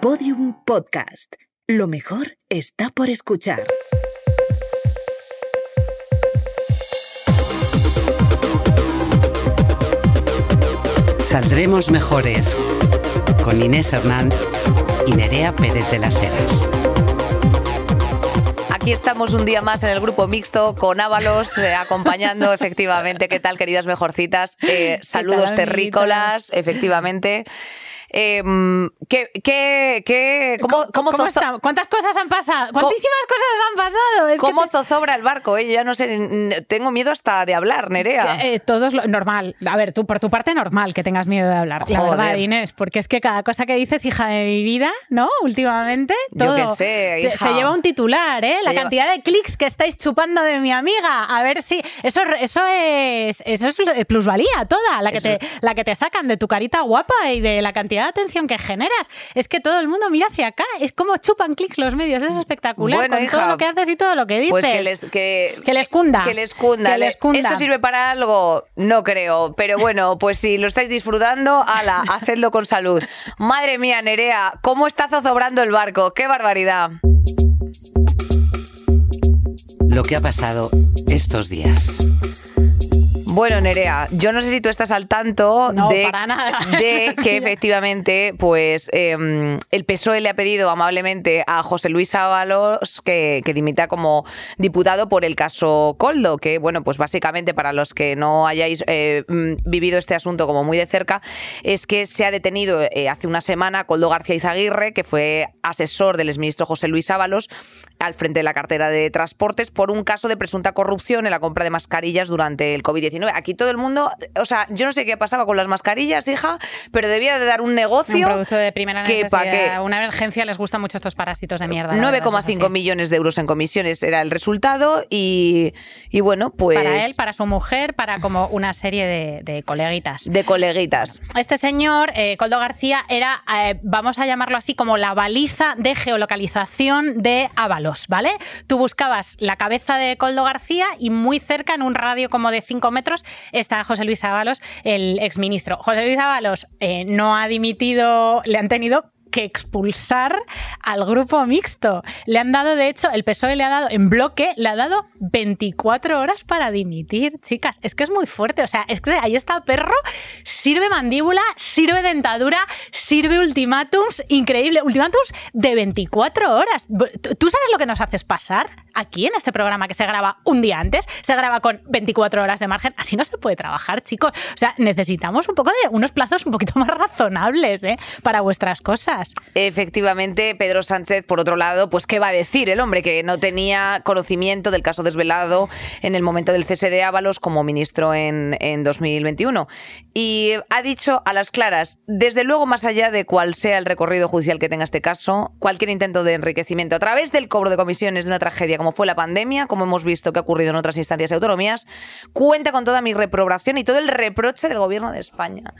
Podium Podcast. Lo mejor está por escuchar. Saldremos mejores con Inés Hernán y Nerea Pérez de las Heras. Aquí estamos un día más en el grupo mixto con Ábalos eh, acompañando efectivamente. ¿Qué tal, queridas mejorcitas? Eh, saludos terrícolas, efectivamente. Eh, ¿qué, qué, qué, cómo, ¿Cómo, cómo está? ¿Cuántas cosas han pasado? ¿Cuántísimas cosas han pasado? Es que cómo te- zozobra el barco? eh? Yo ya no sé, tengo miedo hasta de hablar, Nerea. Eh, todo es lo- normal. A ver, tú por tu parte normal que tengas miedo de hablar. La Joder. verdad, Inés, porque es que cada cosa que dices, hija de mi vida, ¿no? Últimamente, Yo todo qué sé, te- hija. se lleva un titular, ¿eh? Se La lleva- cantidad de clics que estáis chupando de mi amiga. A ver si eso eso es eso es plusvalía toda, la que Eso- te la que te sacan de tu carita guapa y de la cantidad de atención que generas. Es que todo el mundo mira hacia acá, es como chupan clics los medios, es espectacular Bueno, con hija, todo lo que haces y todo lo que dices. Pues que les, que, Que les cunda. Que les cunda. Que les cunda. ¿Esto sirve para algo? No creo. Pero bueno, pues si lo estáis disfrutando, ala, hacedlo con salud. Madre mía, Nerea, ¿cómo está zozobrando el barco? ¡Qué barbaridad! Lo que ha pasado estos días. Bueno, Nerea, yo no sé si tú estás al tanto No, de, para nada. de que efectivamente, pues eh, el PSOE le ha pedido amablemente a José Luis Ábalos que, que dimita como diputado por el caso Coldo, que bueno, pues básicamente para los que no hayáis eh, mm, vivido este asunto como muy de cerca, es que se ha detenido eh, hace una semana Coldo García Izaguirre, que fue asesor del exministro José Luis Ábalos, al frente de la cartera de transportes por un caso de presunta corrupción en la compra de mascarillas durante el COVID-19. Aquí todo el mundo, o sea, yo no sé qué pasaba con las mascarillas, hija, pero debía de dar un Un negocio. producto de primera que necesidad. qué. Una emergencia les gustan mucho estos parásitos de mierda. la verdad, eso es 9,5 así. millones de euros en comisiones era el resultado y, y bueno, pues Para él, para su mujer, para como una serie de, de coleguitas. de coleguitas. Este señor, eh, Coldo García, era, eh, vamos a llamarlo así, como la baliza de geolocalización de ¿vale? Tú buscabas la cabeza de Coldo García y muy cerca, en un radio como de 5 metros, está José Luis Ábalos, el exministro. José Luis Ábalos eh, no ha dimitido, le han tenido que expulsar al grupo mixto. Le han dado, de hecho, el PSOE le ha dado, en bloque, le ha dado 24 horas para dimitir, chicas. Es que es muy fuerte. O sea, es que ahí está perro, sirve mandíbula, sirve dentadura, sirve ultimátums, increíble. Ultimátums de 24 horas. ¿Tú sabes lo que nos haces pasar aquí en este programa que se graba un día antes? Se graba con 24 horas de margen. Así no se puede trabajar, chicos. O sea, necesitamos un poco de unos plazos un poquito más razonables ¿eh? para vuestras cosas. Efectivamente, Pedro Sánchez, por otro lado, pues qué va a decir el hombre que no tenía conocimiento del caso desvelado en el momento del cese de Ábalos como ministro en, en 2021. Y ha dicho a las claras, desde luego, más allá de cuál sea el recorrido judicial que tenga este caso, cualquier intento de enriquecimiento a través del cobro de comisiones de una tragedia como fue la pandemia, como hemos visto que ha ocurrido en otras instancias y autonomías, cuenta con toda mi reprobación y todo el reproche del gobierno de España.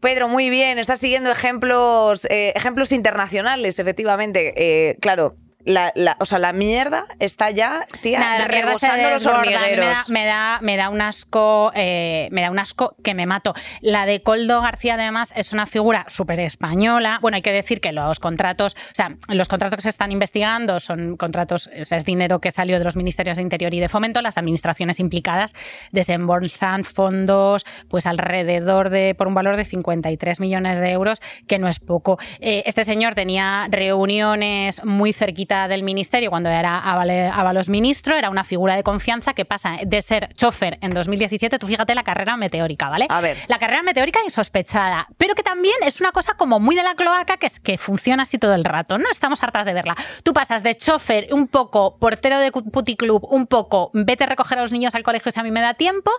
Pedro, muy bien, estás siguiendo ejemplos, eh, ejemplos internacionales, efectivamente. Eh, claro, la, la- o sea, la mierda está ya, tía, Nada, rebosando los hormigueros. Me da, me da, me da un asco, eh, me da un asco que me mato. La de Coldo García, además, es una figura súper española. Bueno, hay que decir que los contratos, o sea, los contratos que se están investigando son contratos, o sea, es dinero que salió de los ministerios de Interior y de Fomento. Las administraciones implicadas desembolsan fondos, pues alrededor de, por un valor de 53 millones de euros, que no es poco. Eh, este señor tenía reuniones muy cerquitas del ministerio cuando era Ábalos ministro, era una figura de confianza que pasa de ser chofer en 2017, tú fíjate la carrera meteórica, ¿vale? A ver. La carrera meteórica insospechada, pero que también es una cosa como muy de la cloaca que, es, que funciona así todo el rato, ¿no? Estamos hartas de verla. Tú pasas de chofer, un poco portero de puticlub, un poco vete a recoger a los niños al colegio si a mí me da tiempo,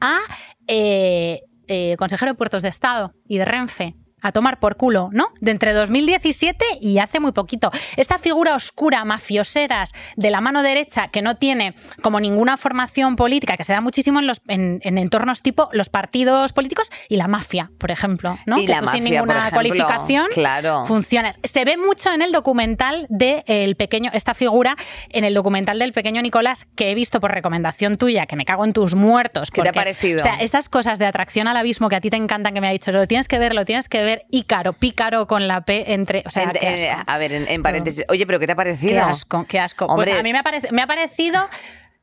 a eh, eh, consejero de puertos de Estado y de Renfe a tomar por culo, ¿no? De entre 2017 y hace muy poquito. Esta figura oscura, mafioseras, de la mano derecha, que no tiene como ninguna formación política, que se da muchísimo en, los, en, en entornos tipo los partidos políticos y la mafia, por ejemplo, ¿no? Y que la tú sin mafia, por ninguna ejemplo, cualificación claro. funciona. Se ve mucho en el documental de el pequeño, esta figura, en el documental del pequeño Nicolás, que he visto por recomendación tuya, que me cago en tus muertos. ¿Qué te ha porque, parecido? O sea, estas cosas de atracción al abismo que a ti te encantan, que me ha dicho, lo tienes que ver, lo tienes que ver ver Ícaro, pícaro con la P entre. O sea, En- eh, a ver, en, en paréntesis. Oye, pero ¿qué te ha parecido? Qué asco, qué asco. Pues a mí me ha, parec- me ha parecido.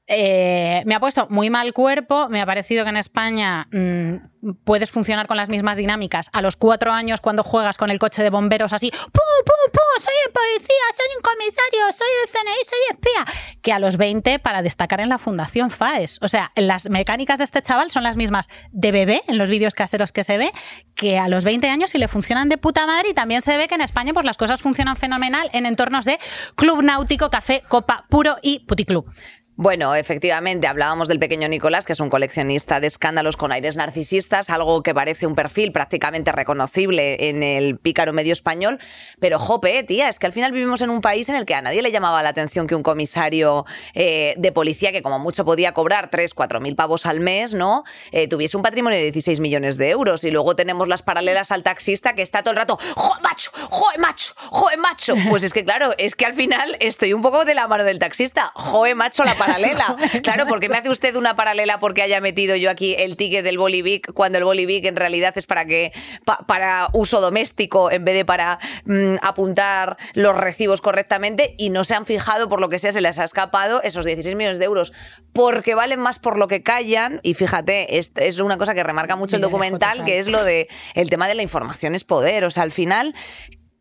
Eh, me ha puesto muy mal cuerpo, me ha parecido que en España mm, puedes funcionar con las mismas dinámicas. A los cuatro años, cuando juegas con el coche de bomberos así, ¡pu, pu, pu! Soy el policía, soy un comisario, soy el CNI, soy espía. Que a los 20 para destacar en la Fundación FAES. O sea, las mecánicas de este chaval son las mismas de bebé, en los vídeos caseros que se ve, que a los 20 años y le funcionan de puta madre. Y también se ve que en España pues, las cosas funcionan fenomenal en entornos de club náutico, café, copa puro y puticlub. Bueno, efectivamente, hablábamos del pequeño Nicolás, que es un coleccionista de escándalos con aires narcisistas, algo que parece un perfil prácticamente reconocible en el pícaro medio español. Pero, jope, tía, es que al final vivimos en un país en el que a nadie le llamaba la atención que un comisario eh, de policía, que como mucho podía cobrar 3, 4 mil pavos al mes, ¿no? Eh, tuviese un patrimonio de 16 millones de euros. Y luego tenemos las paralelas al taxista que está todo el rato, ¡joder, macho! ¡joder, macho! ¡joder, macho! Pues es que, claro, es que al final estoy un poco de la mano del taxista. ¡joder, macho! La paralela. Claro, porque me hace usted una paralela porque haya metido yo aquí el ticket del Bolivic cuando el Bolivic en realidad es para que pa- para uso doméstico en vez de para mm, apuntar los recibos correctamente y no se han fijado por lo que sea se les ha escapado esos 16 millones de euros. Porque valen más por lo que callan y fíjate es, es una cosa que remarca mucho el documental que es lo de el tema de la información es poder. O sea al final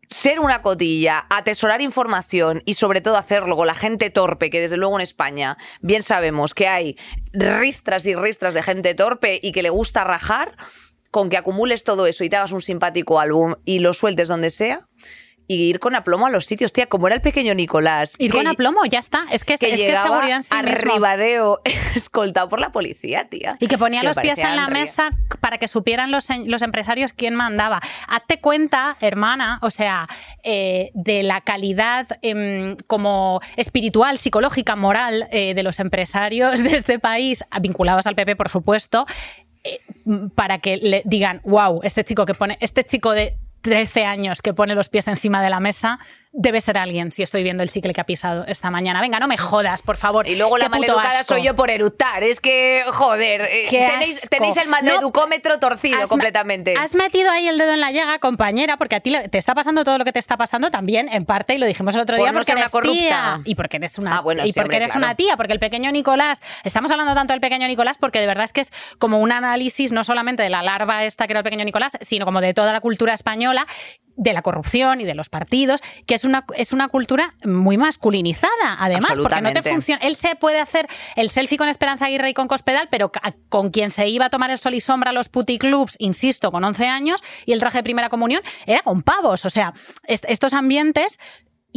ser una cotilla, atesorar información y sobre todo hacerlo con la gente torpe, que desde luego en España bien sabemos que hay ristras y ristras de gente torpe y que le gusta rajar, con que acumules todo eso y te hagas un simpático álbum y lo sueltes donde sea y ir con aplomo a los sitios, tía, como era el pequeño Nicolás. Ir que- con aplomo, ya está. Es que, que es, que seguridad en sí a mismo. ribadeo escoltado por la policía, tía. Y que ponía Es los pies en la mesa para que supieran los, los empresarios quién mandaba. Hazte cuenta, hermana, o sea, eh, de la calidad em, como espiritual, psicológica, moral eh, de los empresarios de este país, vinculados al PP, por supuesto, eh, para que le digan, wow, este chico que pone, este chico de 13 años que pone los pies encima de la mesa. Debe ser alguien si estoy viendo el chicle que ha pisado esta mañana. Venga, no me jodas, por favor. Y luego la maleducada asco. soy yo por eructar. Es que, joder, eh, tenéis, tenéis el maleducómetro torcido Has- completamente. Has metido ahí el dedo en la llaga, compañera, porque a ti te está pasando todo lo que te está pasando también, en parte, y lo dijimos el otro Por día, no porque una eres corrupta. tía. Y porque eres una, Ah, bueno, y sí, porque hombre, eres claro. una tía, porque el pequeño Nicolás, estamos hablando tanto del pequeño Nicolás, porque de verdad es que es como un análisis no solamente de la larva esta que era el pequeño Nicolás, sino como de toda la cultura española de la corrupción y de los partidos, que es una, es una cultura muy masculinizada, además, porque no te funciona. Él se puede hacer el selfie con Esperanza Aguirre y con Cospedal, pero con quien se iba a tomar el sol y sombra a los puticlubs, insisto, con 11 años, y el traje de primera comunión era con pavos. O sea, est- estos ambientes.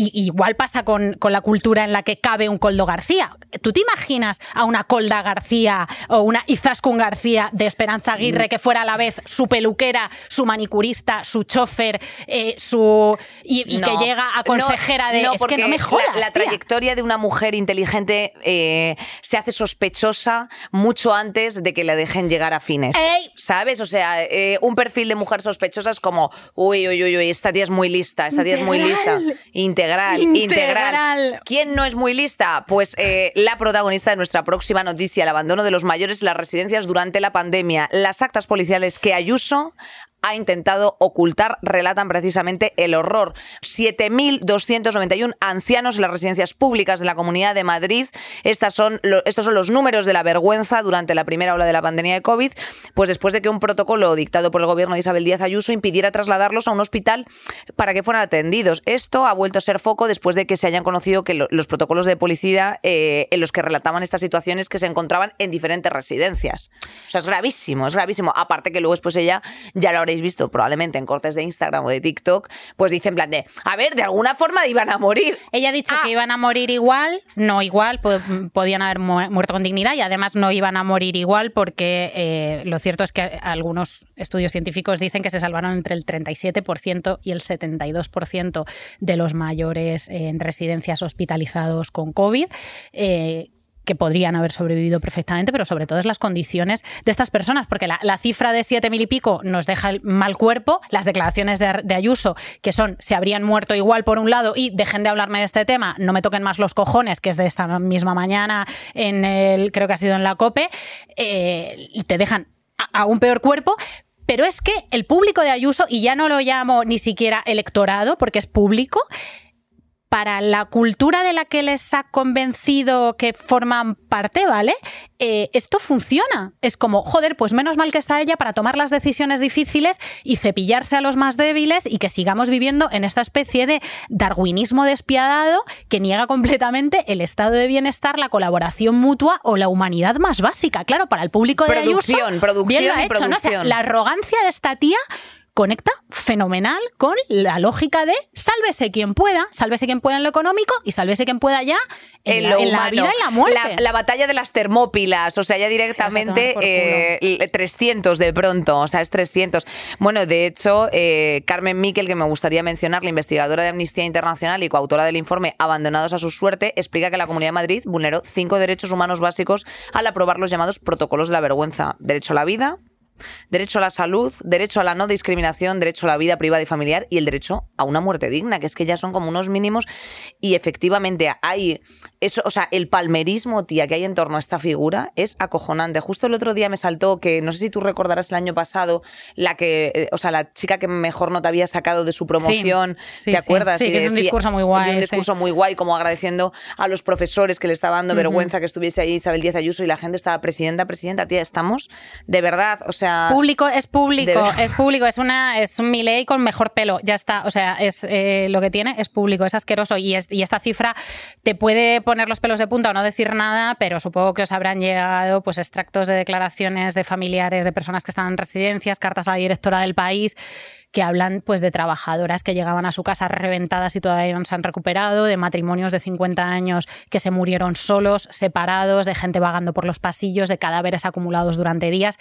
Y igual pasa con, con la cultura en la que cabe un Coldo García. ¿Tú te imaginas a una Colda García o una Izaskun García de Esperanza Aguirre que fuera a la vez su peluquera, su manicurista, su chofer, eh, su y, y que llega a consejera de... No, es que no me jodas, La, la tía". trayectoria de una mujer inteligente eh, se hace sospechosa mucho antes de que le dejen llegar a fines. ¡Ey! ¿Sabes? O sea, eh, un perfil de mujer sospechosa es como, uy, uy, uy, uy, esta tía es muy lista, esta tía es muy lista. Integral. Integral, Integral. integral. ¿Quién no es muy lista? Pues eh, la protagonista de nuestra próxima noticia, el abandono de los mayores en las residencias durante la pandemia. Las actas policiales que Ayuso ha intentado ocultar relatan precisamente el horror. 7.291 ancianos en las residencias públicas de la Comunidad de Madrid. Estas son estos son los números de la vergüenza durante la primera ola de la pandemia de COVID, pues después de que un protocolo dictado por el gobierno de Isabel Díaz Ayuso impidiera trasladarlos a un hospital para que fueran atendidos. Esto ha vuelto a ser foco después de que se hayan conocido que lo- los protocolos de policía eh, en los que relataban estas situaciones que se encontraban en diferentes residencias. O sea, es gravísimo, es gravísimo. Aparte que luego después ella, ya lo habréis visto probablemente en cortes de Instagram o de TikTok, pues dice en plan de, a ver, de alguna forma iban a morir. Ella ha dicho Ah. que iban a morir igual, no igual, po- podían haber mu- muerto con dignidad y además no iban a morir igual porque eh, lo cierto es que algunos estudios científicos dicen que se salvaron entre el 37% y el 72% de los mayores en residencias hospitalizados con COVID. eh, que podrían haber sobrevivido perfectamente, pero sobre todo es las condiciones de estas personas, porque la, cifra de siete mil y pico nos deja el mal cuerpo, las declaraciones de, Ayuso, que son se habrían muerto igual por un lado y dejen de hablarme de este tema, no me toquen más los cojones, que es de esta misma mañana, en el, creo que ha sido en la COPE, eh, y te dejan a un peor cuerpo, Pero es que el público de Ayuso, y ya no lo llamo ni siquiera electorado, porque es público, para la cultura de la que les ha convencido que forman parte, ¿vale? Eh, esto funciona. Es como, joder, pues menos mal que está ella para tomar las decisiones difíciles y cepillarse a los más débiles y que sigamos viviendo en esta especie de darwinismo despiadado que niega completamente el estado de bienestar, la colaboración mutua o la humanidad más básica. Claro, para el público de producción, Ayuso, producción bien lo ha hecho, ¿no? O sea, producción. la arrogancia de esta tía conecta fenomenal con la lógica de sálvese quien pueda, sálvese quien pueda en lo económico y sálvese quien pueda ya en, la, lo en la vida y la muerte. La, la batalla de las termópilas, o sea, ya directamente eh, 300 de pronto, o sea, es 300. Bueno, de hecho, eh, Carmen Miquel, que me gustaría mencionar, la investigadora de Amnistía Internacional y coautora del informe Abandonados a su suerte, explica que la Comunidad de Madrid vulneró cinco derechos humanos básicos al aprobar los llamados protocolos de la vergüenza. Derecho a la vida, derecho a la salud, derecho a la no discriminación, derecho a la vida privada y familiar y el derecho a una muerte digna, que es que ya son como unos mínimos y efectivamente hay eso, o sea, el palmerismo, tía, que hay en torno a esta figura es acojonante. Justo el otro día me saltó que no sé si tú recordarás el año pasado la que, eh, o sea, la chica que mejor nota había sacado de su promoción, sí, ¿te sí. acuerdas? Sí, Y que un discurso muy guay, Un discurso muy guay, como agradeciendo a los profesores que le estaba dando vergüenza que estuviese ahí Isabel Díaz Ayuso y la gente estaba presidenta, presidenta, tía, estamos de verdad, o sea, Público es público, es público, es una es un Milei con mejor pelo, ya está, o sea, es eh, lo que tiene es público, es asqueroso y, es- y esta cifra te puede poner los pelos de punta o no decir nada, pero supongo que os habrán llegado pues extractos de declaraciones de familiares de personas que están en residencias, cartas a la directora del país que hablan pues de trabajadoras que llegaban a su casa reventadas y todavía no se han recuperado, de matrimonios de 50 años que se murieron solos, separados, de gente vagando por los pasillos, de cadáveres acumulados durante días.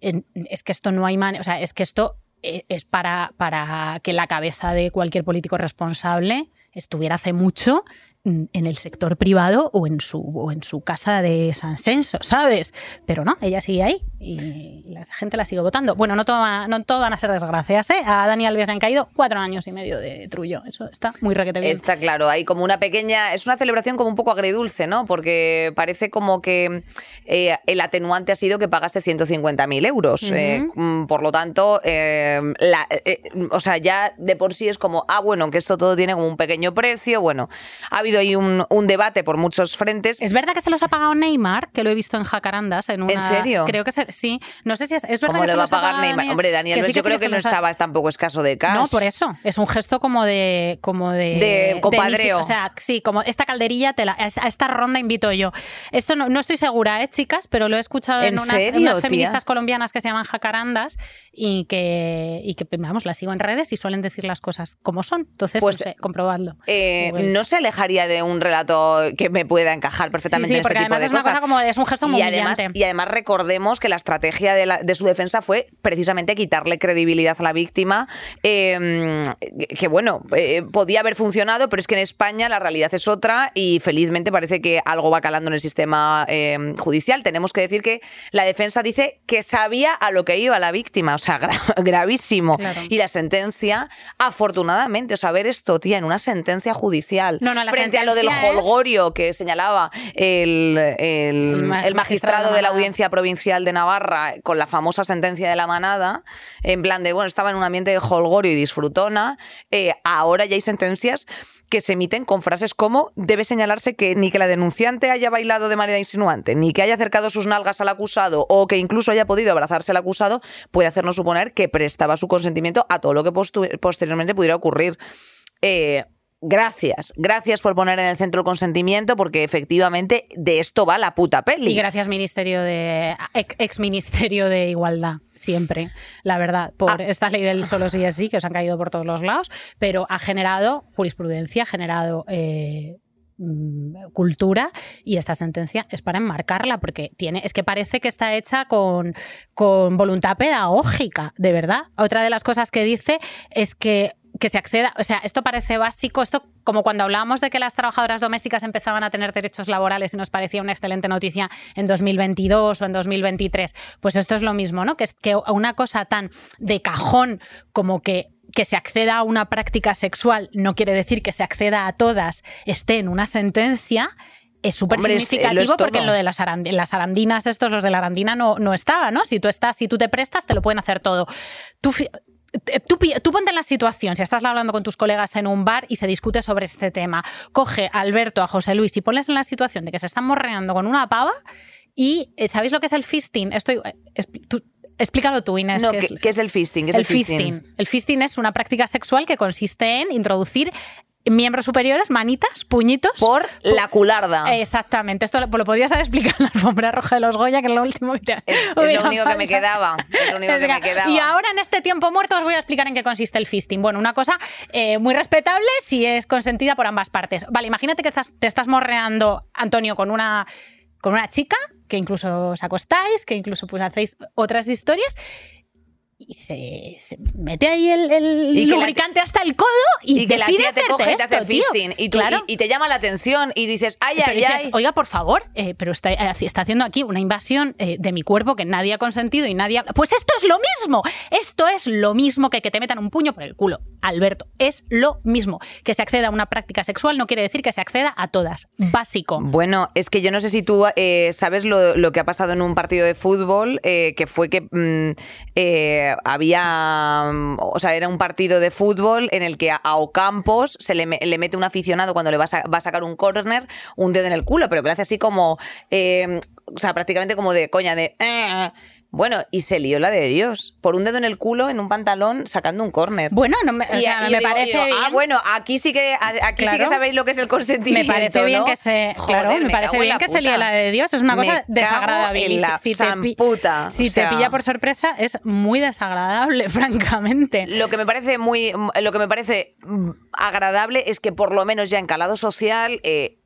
Es que esto no hay manera, o sea, es que esto eh, es para, para que la cabeza de cualquier político responsable estuviera hace mucho en el sector privado o en su, o en su casa de San Senso, ¿sabes? Pero no, ella sigue ahí y la gente la sigue votando. Bueno, no todo, va- no todo van a ser desgracias, ¿eh? A Dani Alves han caído cuatro años y medio de trullo. Eso está muy requete bien. Está claro, hay como una pequeña, es una celebración como un poco agridulce, ¿no? Porque parece como que eh, el atenuante ha sido que pagaste 150.000 euros. eh, mm, por lo tanto, eh, la- eh, o sea, ya de por sí es como, ah, bueno, que esto todo tiene como un pequeño precio. Bueno, ha habido ahí un, un debate por muchos frentes. ¿Es verdad que se los ha pagado Neymar? Que lo he visto en Jacarandas. En, una, serio? Creo que se- sí. No sé si es, es verdad ¿Cómo que le se va a pagar Neymar? Daniel? Hombre, Daniel, Que sí Alves, yo sí creo que, no los ha- estaba tampoco escaso de cash. No, por eso. Es un gesto como de. Como de, De compadreo. o sea, sí, como esta calderilla, te la- a, esta, ronda invito yo. Esto no, no estoy segura, ¿eh, chicas? Pero lo he escuchado en, ¿En unas, en feministas colombianas que se llaman jacarandas y que, y que, vamos, las sigo en redes y suelen decir las cosas como son. Entonces, Pues, no sé, comprobadlo. Eh, no se alejaría de un relato que me pueda encajar perfectamente Sí, sí, en este porque tipo además de es una cosas. cosa como es un gesto muy y además, y además recordemos que la estrategia de, la- de su defensa fue precisamente quitarle credibilidad a la víctima, eh, que bueno, eh, podía haber funcionado, pero es que en España la realidad es otra y felizmente parece que algo va calando en el sistema eh, judicial. Tenemos que decir que la defensa dice que sabía a lo que iba la víctima, o sea, gra- gravísimo. Claro. Y la sentencia, afortunadamente, o sea, ver esto, tía, en una sentencia judicial, No, no, la frente a lo del holgorio que señalaba el, el- ma- el magistrado de la. Audiencia Provincial de Navarra con la famosa sentencia de la manada, en plan de, bueno, estaba en un ambiente de holgorio y disfrutona, eh, ahora ya hay sentencias que se emiten con frases como debe señalarse que ni que la denunciante haya bailado de manera insinuante, ni que haya acercado sus nalgas al acusado o que incluso haya podido abrazarse al acusado, puede hacernos suponer que prestaba su consentimiento a todo lo que posteriormente pudiera ocurrir. Eh, gracias, gracias por poner en el centro el consentimiento, porque efectivamente de esto va la puta peli. Y gracias, Ministerio de ex, Ministerio de Igualdad, siempre, la verdad, por Ah. esta ley del solo sí es sí, que os han caído por todos los lados, pero ha generado jurisprudencia, ha generado eh, mm, cultura y esta sentencia es para enmarcarla porque tiene es que parece que está hecha con, con voluntad pedagógica de verdad otra de las cosas que dice es que que se acceda, o sea, esto parece básico, esto como cuando hablábamos de que las trabajadoras domésticas empezaban a tener derechos laborales y nos parecía una excelente noticia en 2022 o en 2023, pues esto es lo mismo, ¿no? Que es que una cosa tan de cajón como que que se acceda a una práctica sexual no quiere decir que se acceda a todas, esté en una sentencia es súper significativo porque en lo de las, las, arandinas, estos, los de la arandina, no, no estaba, ¿no? Si tú estás, si tú te prestas, te lo pueden hacer todo. Tú, Tú, ponte en la situación, si estás hablando con tus colegas en un bar y se discute sobre este tema, coge a Alberto, a José Luis y ponles en la situación de que se están morreando con una pava y eh, ¿sabéis lo que es el fisting? Estoy, eh, Explícalo tú, Inés. ¿qué, es, ¿qué es el fisting? el, el fisting? El fisting es una práctica sexual que consiste en introducir miembros superiores, manitas, puñitos. Por la cularda. Exactamente. Esto lo, podrías haber explicado en la alfombra roja de los Goya, que es lo último que te Es, es lo único que me quedaba. Es lo único que me quedaba. Y ahora en este tiempo muerto os voy a explicar en qué consiste el fisting. Bueno, una cosa eh, muy respetable si es consentida por ambas partes. Vale, imagínate que te estás morreando, Antonio, con una con una chica, que incluso os acostáis, que incluso pues hacéis otras historias y se, mete ahí el, lubricante hasta el codo y, que la tía te coge y te hace fisting y, y, te llama la atención y dices, ay, ay, ay. Oiga, por favor, eh, pero está, eh, está, haciendo aquí una invasión eh, de mi cuerpo que nadie ha consentido y nadie ha... Pues esto es lo mismo. Esto es lo mismo que que te metan un puño por el culo. Alberto, es lo mismo. Que se acceda a una práctica sexual no quiere decir que se acceda a todas. Básico. Bueno, es que yo no sé si tú sabes lo, que ha pasado en un partido de fútbol, que fue que... Mm, había, mm, o sea, era un partido de fútbol en el que a Ocampos se le, mete un aficionado cuando le va a, a sacar un córner un dedo en el culo, pero que hace así como, eh, o sea, prácticamente como de coña, de... Eh, bueno, y se lió la de Dios. Por un dedo en el culo, en un pantalón, sacando un córner. Bueno, no me, parece bien. Ah, bueno, aquí sí que aquí sí que sabéis lo que es el consentimiento. Me parece bien que se. claro, me, parece bien que se líe la de Dios. Es una cosa desagradable. si, te, puta. si te pilla por sorpresa, es muy desagradable, francamente. Lo que me parece muy. Lo que me parece mm, agradable es que por lo menos ya en calado social. Eh,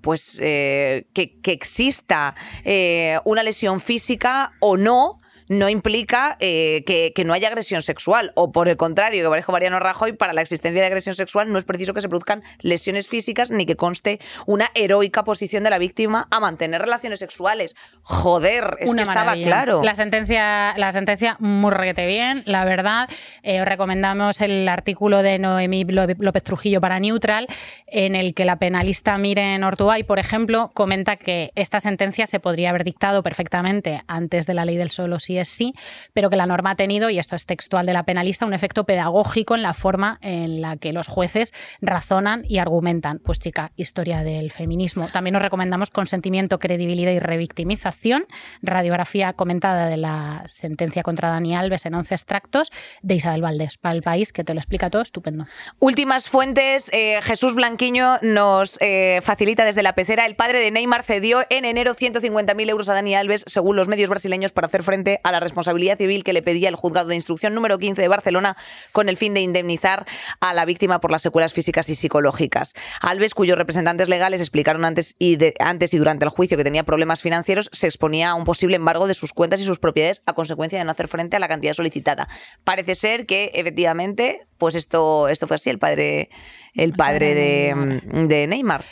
pues eh, que, exista eh, una lesión física o no no implica eh, que, no haya agresión sexual. O por el contrario, que dijo Mariano Rajoy, para la existencia de agresión sexual no es preciso que se produzcan lesiones físicas ni que conste una heroica posición de la víctima a mantener relaciones sexuales. Joder, es que estaba claro. La sentencia, la sentencia muy reguete bien, la verdad. Eh, os recomendamos el artículo de Noemí López Trujillo para Neutral, en el que la penalista Miren Ortubay, por ejemplo, comenta que esta sentencia se podría haber dictado perfectamente antes de la ley del solo sí es sí, pero que la norma ha tenido, y esto es textual de la penalista, un efecto pedagógico en la forma en la que los jueces razonan y argumentan. Pues chica, historia del feminismo. También nos recomendamos consentimiento, credibilidad y revictimización, radiografía comentada de la sentencia contra Dani Alves en 11 extractos de Isabel Valdés para el país, que te lo explica todo estupendo. Últimas fuentes, eh, Jesús Blanquiño nos eh, facilita desde la pecera, el padre de Neymar cedió en enero 150.000 euros a Dani Alves, según los medios brasileños, para hacer frente a la responsabilidad civil que le pedía el juzgado de instrucción número 15 de Barcelona con el fin de indemnizar a la víctima por las secuelas físicas y psicológicas. Alves, cuyos representantes legales explicaron antes y, antes y durante el juicio que tenía problemas financieros, se exponía a un posible embargo de sus cuentas y sus propiedades a consecuencia de no hacer frente a la cantidad solicitada. Parece ser que efectivamente, pues esto, esto fue así, el padre, el padre de, de Neymar.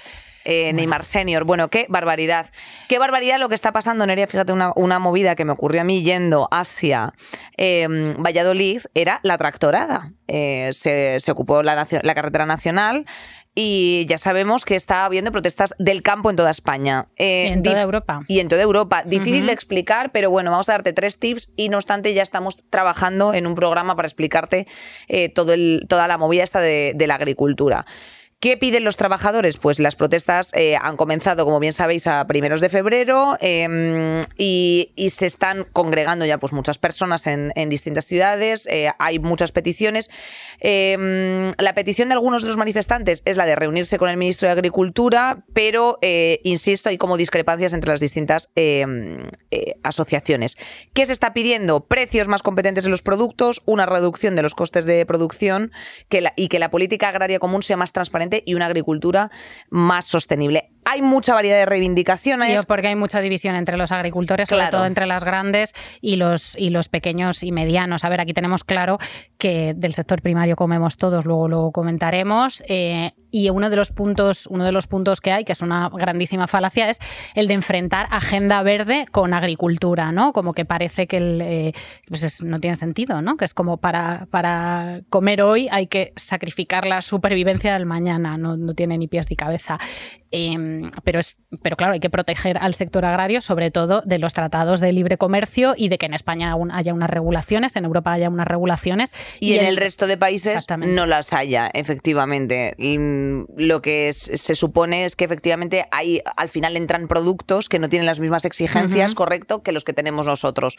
Eh, Neymar Senior. Bueno, qué barbaridad. Qué barbaridad lo que está pasando, Neria. Fíjate, una, movida que me ocurrió a mí yendo hacia em, Valladolid era la tractorada. Eh, se, ocupó la, la carretera nacional y ya sabemos que está habiendo protestas del campo en toda España. Eh, en toda Europa. Y en toda Europa. Difícil de explicar, pero bueno, vamos a darte tres tips y no obstante ya estamos trabajando en un programa para explicarte todo el, toda la movida esta de la agricultura. ¿Qué piden los trabajadores? Pues las protestas eh, han comenzado, como bien sabéis, a primeros de febrero em, y, se están congregando ya pues, muchas personas en, distintas ciudades. Eh, hay muchas peticiones. Em, la petición de algunos de los manifestantes es la de reunirse con el ministro de Agricultura, pero, eh, insisto, hay como discrepancias entre las distintas em, asociaciones. ¿Qué se está pidiendo? Precios más competentes en los productos, una reducción de los costes de producción y que la política agraria común sea más transparente y una agricultura más sostenible. Hay mucha variedad de reivindicaciones. porque hay mucha división entre los agricultores, sobre todo entre las grandes y los, y los pequeños y medianos. A ver, aquí tenemos claro que del sector primario comemos todos, luego lo comentaremos. Eh, y uno de los puntos, uno de los puntos que hay, que es una grandísima falacia, es el de enfrentar agenda verde con agricultura, ¿no? Como que parece que el, eh, pues no tiene sentido, ¿no? Que es como para, para comer hoy hay que sacrificar la supervivencia del mañana, no, no tiene ni pies ni cabeza. Em, pero, es, pero claro, hay que proteger al sector agrario, sobre todo de los tratados de libre comercio y de que en España haya unas regulaciones, en Europa haya unas regulaciones. Y, en el, resto de países no las haya, efectivamente. Lo que se supone es que efectivamente hay, al final entran productos que no tienen las mismas exigencias, correcto, que los que tenemos nosotros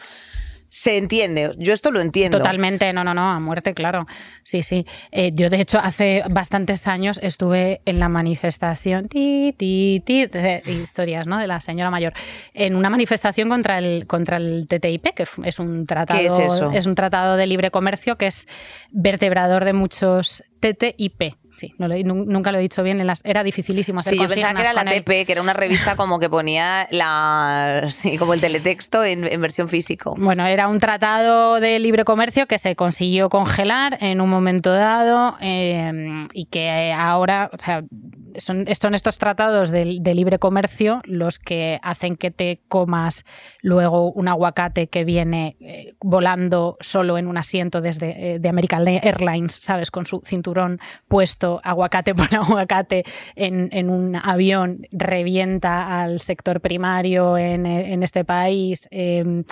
se entiende. Yo esto lo entiendo. Totalmente, no, no, no, a muerte, claro. Sí, sí. Eh, yo, de hecho, hace bastantes años estuve en la manifestación, ti, ti, ti, historias, ¿no? De la señora mayor, en una manifestación contra el, contra el TTIP, que es un tratado. ¿Qué es eso? Es un tratado de libre comercio que es vertebrador de muchos TTIP Sí, nunca lo he dicho bien. era dificilísimo hacer Sí, yo pensaba que era la TP, que era una revista como que ponía la, sí, como el teletexto en, versión físico. Bueno, era un tratado de libre comercio que se consiguió congelar en un momento dado eh, y que ahora, o sea, son, estos tratados de, libre comercio los que hacen que te comas luego un aguacate que viene eh, volando solo en un asiento desde eh, de American Airlines, ¿sabes? Con su cinturón puesto, aguacate por aguacate en, un avión, revienta al sector primario en, este país, em,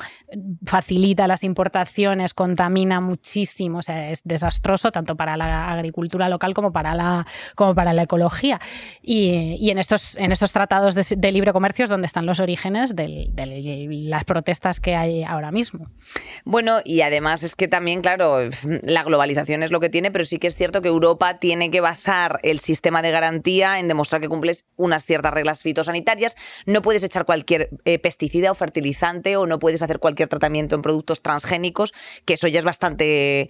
facilita las importaciones, contamina muchísimo, o sea, es desastroso tanto para la agricultura local como para la, como para la ecología. Y, en, estos, en estos tratados de, libre comercio es donde están los orígenes de, las protestas que hay ahora mismo. Bueno, y además es que también, claro, la globalización es lo que tiene, pero sí que es cierto que Europa tiene que basar el sistema de garantía en demostrar que cumples unas ciertas reglas fitosanitarias. No puedes echar cualquier eh, pesticida o fertilizante o no puedes hacer cualquier tratamiento en productos transgénicos, que eso ya es bastante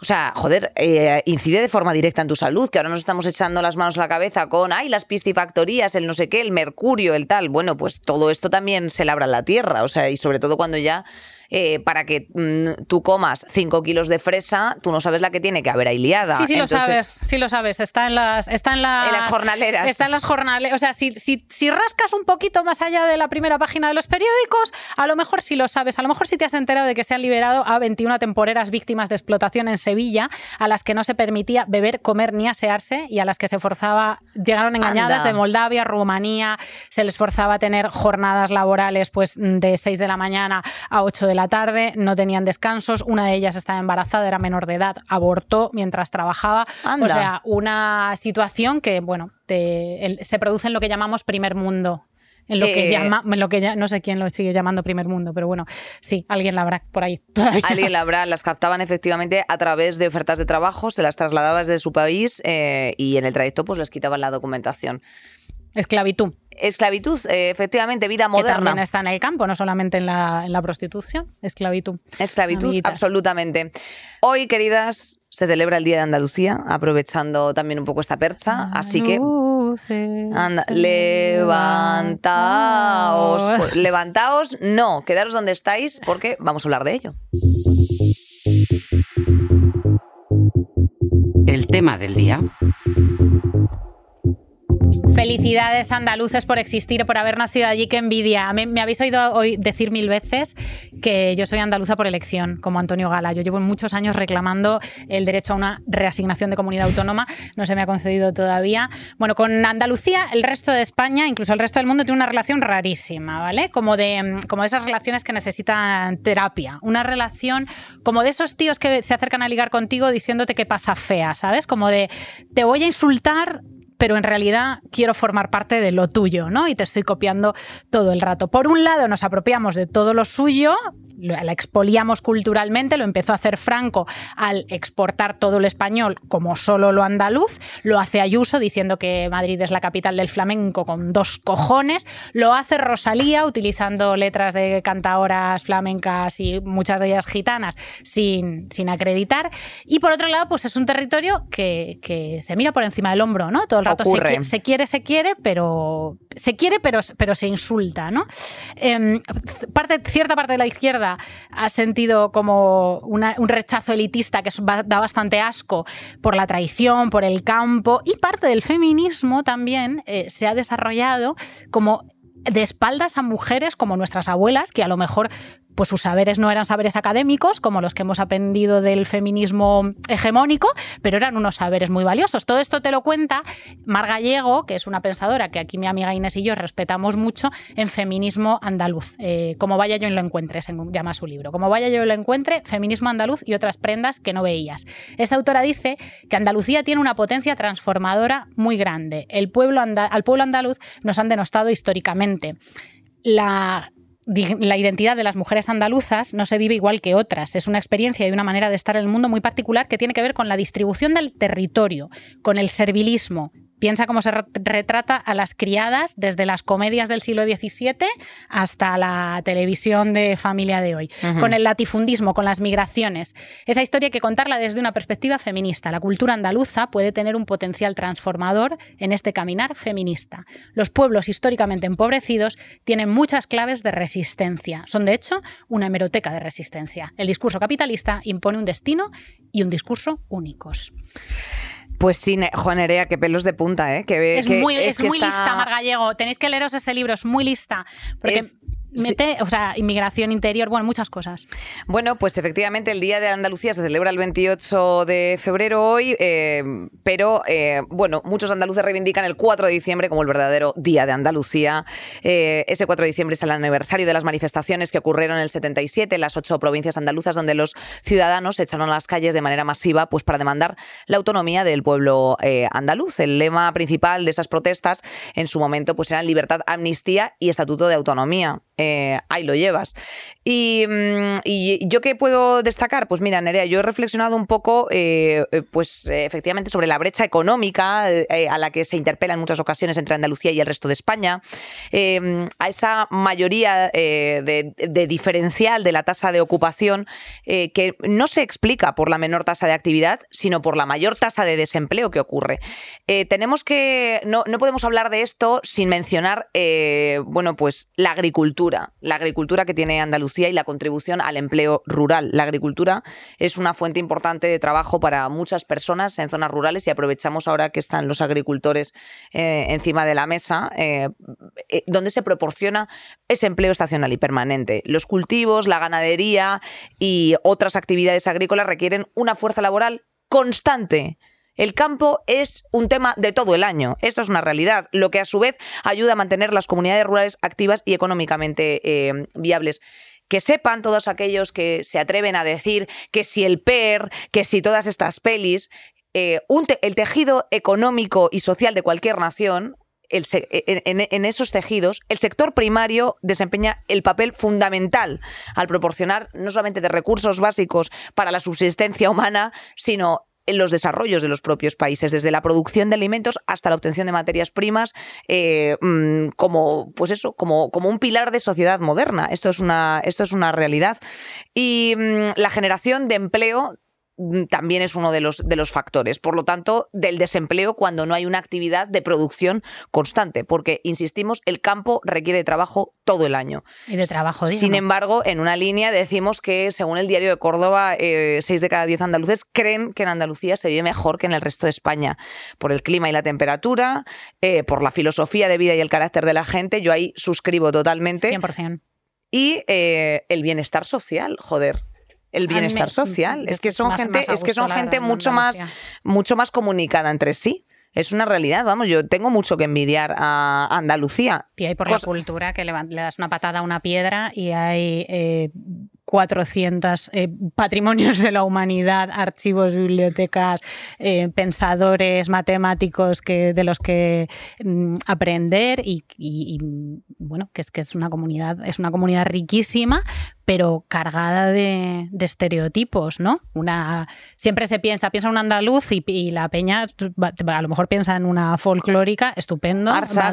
o sea, joder, eh, incide de forma directa en tu salud, que ahora nos estamos echando las manos a la cabeza con, ay, las piscifactorías, el no sé qué, el mercurio, el tal. Bueno, pues todo esto también se labra en la tierra, o sea, y sobre todo cuando ya eh, para que mm, tú comas 5 kilos de fresa, tú no sabes la que tiene que haber ahí liada. Sí, sí lo sabes, sí lo sabes. Está en las, está en las, en las jornaleras. Está en las jornaleras. O sea, si, si, si, rascas un poquito más allá de la primera página de los periódicos, a lo mejor sí lo sabes. A lo mejor sí te has enterado de que se han liberado a 21 temporeras víctimas de explotación en Sevilla, a las que no se permitía beber, comer ni asearse y a las que se forzaba, llegaron engañadas de Moldavia, Rumanía, se les forzaba a tener jornadas laborales pues de 6 de la mañana a 8 de la tarde, no tenían descansos, una de ellas estaba embarazada, era menor de edad, abortó mientras trabajaba. O sea, una situación que, bueno, se produce en lo que llamamos primer mundo. En lo, que eh, llama, lo que ya, no sé quién lo sigue llamando primer mundo, pero bueno, sí, alguien la habrá por ahí. Alguien la habrá, las captaban efectivamente a través de ofertas de trabajo, se las trasladaba desde su país eh, y en el trayecto pues les quitaban la documentación. Esclavitud esclavitud, eh, efectivamente, vida moderna. Que también está en el campo, no solamente en la, en la prostitución, esclavitud. Esclavitud, absolutamente. Hoy, queridas, se celebra el Día de Andalucía, aprovechando también un poco esta percha, así que anda, levantaos, pues, levantaos, no, quedaros donde estáis porque vamos a hablar de ello. El tema del día Felicidades andaluces por existir, por haber nacido allí, qué envidia. Me, habéis oído hoy decir mil veces que yo soy andaluza por elección, como Antonio Gala. Yo llevo muchos años reclamando el derecho a una reasignación de comunidad autónoma, no se me ha concedido todavía. Bueno, con Andalucía, el resto de España, incluso el resto del mundo, tiene una relación rarísima, ¿vale? Como de, como de esas relaciones que necesitan terapia. Una relación como de esos tíos que se acercan a ligar contigo diciéndote que pasa fea, ¿sabes? Como de te voy a insultar pero en realidad quiero formar parte de lo tuyo, ¿no? Y te estoy copiando todo el rato. Por un lado, nos apropiamos de todo lo suyo, la expoliamos culturalmente, lo empezó a hacer Franco al exportar todo el español como solo lo andaluz, lo hace Ayuso diciendo que Madrid es la capital del flamenco con dos cojones, lo hace Rosalía utilizando letras de cantaoras flamencas y muchas de ellas gitanas sin, sin acreditar, y por otro lado, pues es un territorio que, se mira por encima del hombro, ¿no? Todo rato se, quiere, se quiere, pero se quiere, pero, pero se insulta, ¿no? Em, parte, cierta parte de la izquierda ha sentido como un rechazo elitista que da bastante asco por la traición, por el campo, y parte del feminismo también eh, se ha desarrollado como de espaldas a mujeres como nuestras abuelas, que a lo mejor pues sus saberes no eran saberes académicos, como los que hemos aprendido del feminismo hegemónico, pero eran unos saberes muy valiosos. Todo esto te lo cuenta Mar Gallego, que es una pensadora que aquí mi amiga Inés y yo respetamos mucho en feminismo andaluz. Eh, como vaya yo y lo encuentre, se llama su libro. Como vaya yo y lo encuentre, feminismo andaluz y otras prendas que no veías. Esta autora dice que Andalucía tiene una potencia transformadora muy grande. El pueblo al pueblo andaluz nos han denostado históricamente. La la identidad de las mujeres andaluzas no se vive igual que otras. Es una experiencia y una manera de estar en el mundo muy particular que tiene que ver con la distribución del territorio, con el servilismo, Piensa cómo se retrata a las criadas desde las comedias del siglo XVII hasta la televisión de familia de hoy, con el latifundismo, con las migraciones. Esa historia hay que contarla desde una perspectiva feminista. La cultura andaluza puede tener un potencial transformador en este caminar feminista. Los pueblos históricamente empobrecidos tienen muchas claves de resistencia. Son, de hecho, una hemeroteca de resistencia. El discurso capitalista impone un destino y un discurso únicos. Pues sí, Juan Erea, qué pelos de punta, ¿eh? Que, es muy, es, muy lista, Mar Gallego. Tenéis que leeros ese libro, es muy lista. Porque mete, o sea, inmigración interior, bueno, muchas cosas. Bueno, pues efectivamente el Día de Andalucía se celebra el 28 de febrero hoy, eh, pero eh, bueno, muchos andaluces reivindican el 4 de diciembre como el verdadero Día de Andalucía. Eh, ese 4 de diciembre es el aniversario de las manifestaciones que ocurrieron en el 77 en las ocho provincias andaluzas, donde los ciudadanos se echaron a las calles de manera masiva pues, para demandar la autonomía del pueblo andaluz. El lema principal de esas protestas en su momento pues, eran libertad, amnistía y estatuto de autonomía. Eh, ahí lo llevas. Mm, y, yo qué puedo destacar? Pues mira, Nerea, yo he reflexionado un poco, eh, eh, pues efectivamente, sobre la brecha económica a la que se interpela en muchas ocasiones entre Andalucía y el resto de España, a esa mayoría de, diferencial de la tasa de ocupación que no se explica por la menor tasa de actividad, sino por la mayor tasa de desempleo que ocurre. tenemos que, no, no, podemos hablar de esto sin mencionar, bueno, pues la agricultura la agricultura que tiene Andalucía y la contribución al empleo rural. La agricultura es una fuente importante de trabajo para muchas personas en zonas rurales y aprovechamos ahora que están los agricultores eh, encima de la mesa, eh, eh, donde se proporciona ese empleo estacional y permanente. Los cultivos, la ganadería y otras actividades agrícolas requieren una fuerza laboral constante el campo es un tema de todo el año. Esto es una realidad, lo que a su vez ayuda a mantener las comunidades rurales activas y económicamente eh, viables que sepan todos aquellos que se atreven a decir que si el PER, que si todas estas pelis, eh, el tejido económico y social de cualquier nación, en, esos tejidos, el sector primario desempeña el papel fundamental al proporcionar no solamente de recursos básicos para la subsistencia humana, sino en los desarrollos de los propios países, desde la producción de alimentos hasta la obtención de materias primas, eh, mm, como, pues eso, como, como un pilar de sociedad moderna. Esto es una, esto es una realidad. Y mm, la generación de empleo también es uno de los, de los factores. Por lo tanto, del desempleo cuando no hay una actividad de producción constante, porque, insistimos, el campo requiere trabajo todo el año. Y de trabajo, Sin embargo, en una línea decimos que, según el diario de Córdoba, eh, seis de cada diez andaluces creen que en Andalucía se vive mejor que en el resto de España, por el clima y la temperatura, eh, por la filosofía de vida y el carácter de la gente. Yo ahí suscribo totalmente. 100%. Y eh, el bienestar social, joder el bienestar social. Es que son gente, es que son gente mucho más, mucho más comunicada entre sí. Es una realidad, vamos, yo tengo mucho que envidiar a Andalucía. Y hay por la cultura que le, das una patada a una piedra y hay eh, 400 eh, patrimonios de la humanidad, archivos, bibliotecas, eh, pensadores, matemáticos que, de los que mm, aprender y, bueno, que es que es una comunidad, es una comunidad riquísima, pero cargada de, estereotipos, ¿no? Una, siempre se piensa, piensa en un andaluz y, la peña a lo mejor piensa en una folclórica, estupendo, Arsa,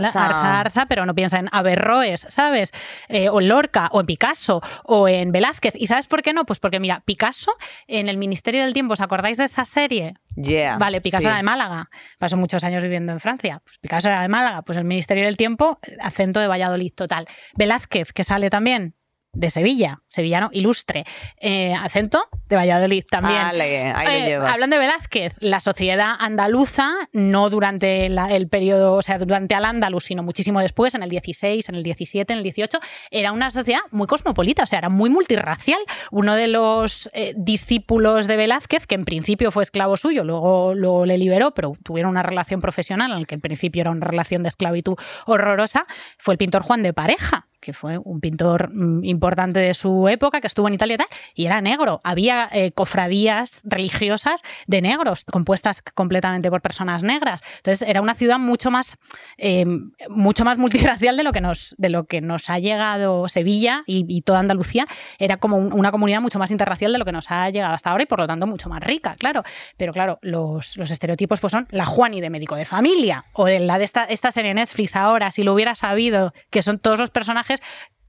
Arsa. pero no piensa en Averroes, ¿sabes? Eh, o en Lorca, o en Picasso, o en Velázquez ¿Y sabes por qué no? Pues porque, mira, Picasso en el Ministerio del Tiempo, ¿os acordáis de esa serie? Yeah, vale, Picasso era de Málaga. Pasó muchos años viviendo en Francia. Pues Picasso era de Málaga. Pues el Ministerio del Tiempo, acento de Valladolid total. Velázquez, que sale también de Sevilla, sevillano ilustre. Eh, acento de Valladolid también. Vale, ahí lo Eh, llevas. hablando de Velázquez, la sociedad andaluza, no durante la- el periodo, o sea, durante al andaluz, sino muchísimo después, en el 16, en el 17, en el 18, era una sociedad muy cosmopolita, o sea, era muy multirracial. Uno de los eh, discípulos de Velázquez, que en principio fue esclavo suyo, luego, luego le liberó, pero tuvieron una relación profesional, en la que en principio era una relación de esclavitud horrorosa, fue el pintor Juan de Pareja que fue un pintor mm, importante de su época, que estuvo en Italia y era negro. Había eh, cofradías religiosas de negros, compuestas completamente por personas negras. Entonces era una ciudad mucho más, eh, mucho más multirracial de lo que nos, de lo que nos ha llegado Sevilla y, toda Andalucía. Era como un- una comunidad mucho más interracial de lo que nos ha llegado hasta ahora y por lo tanto mucho más rica, claro. Pero claro, los, los estereotipos pues son la Juani de médico de familia o de la de esta, esta serie Netflix ahora, si lo hubiera sabido, que son todos los personajes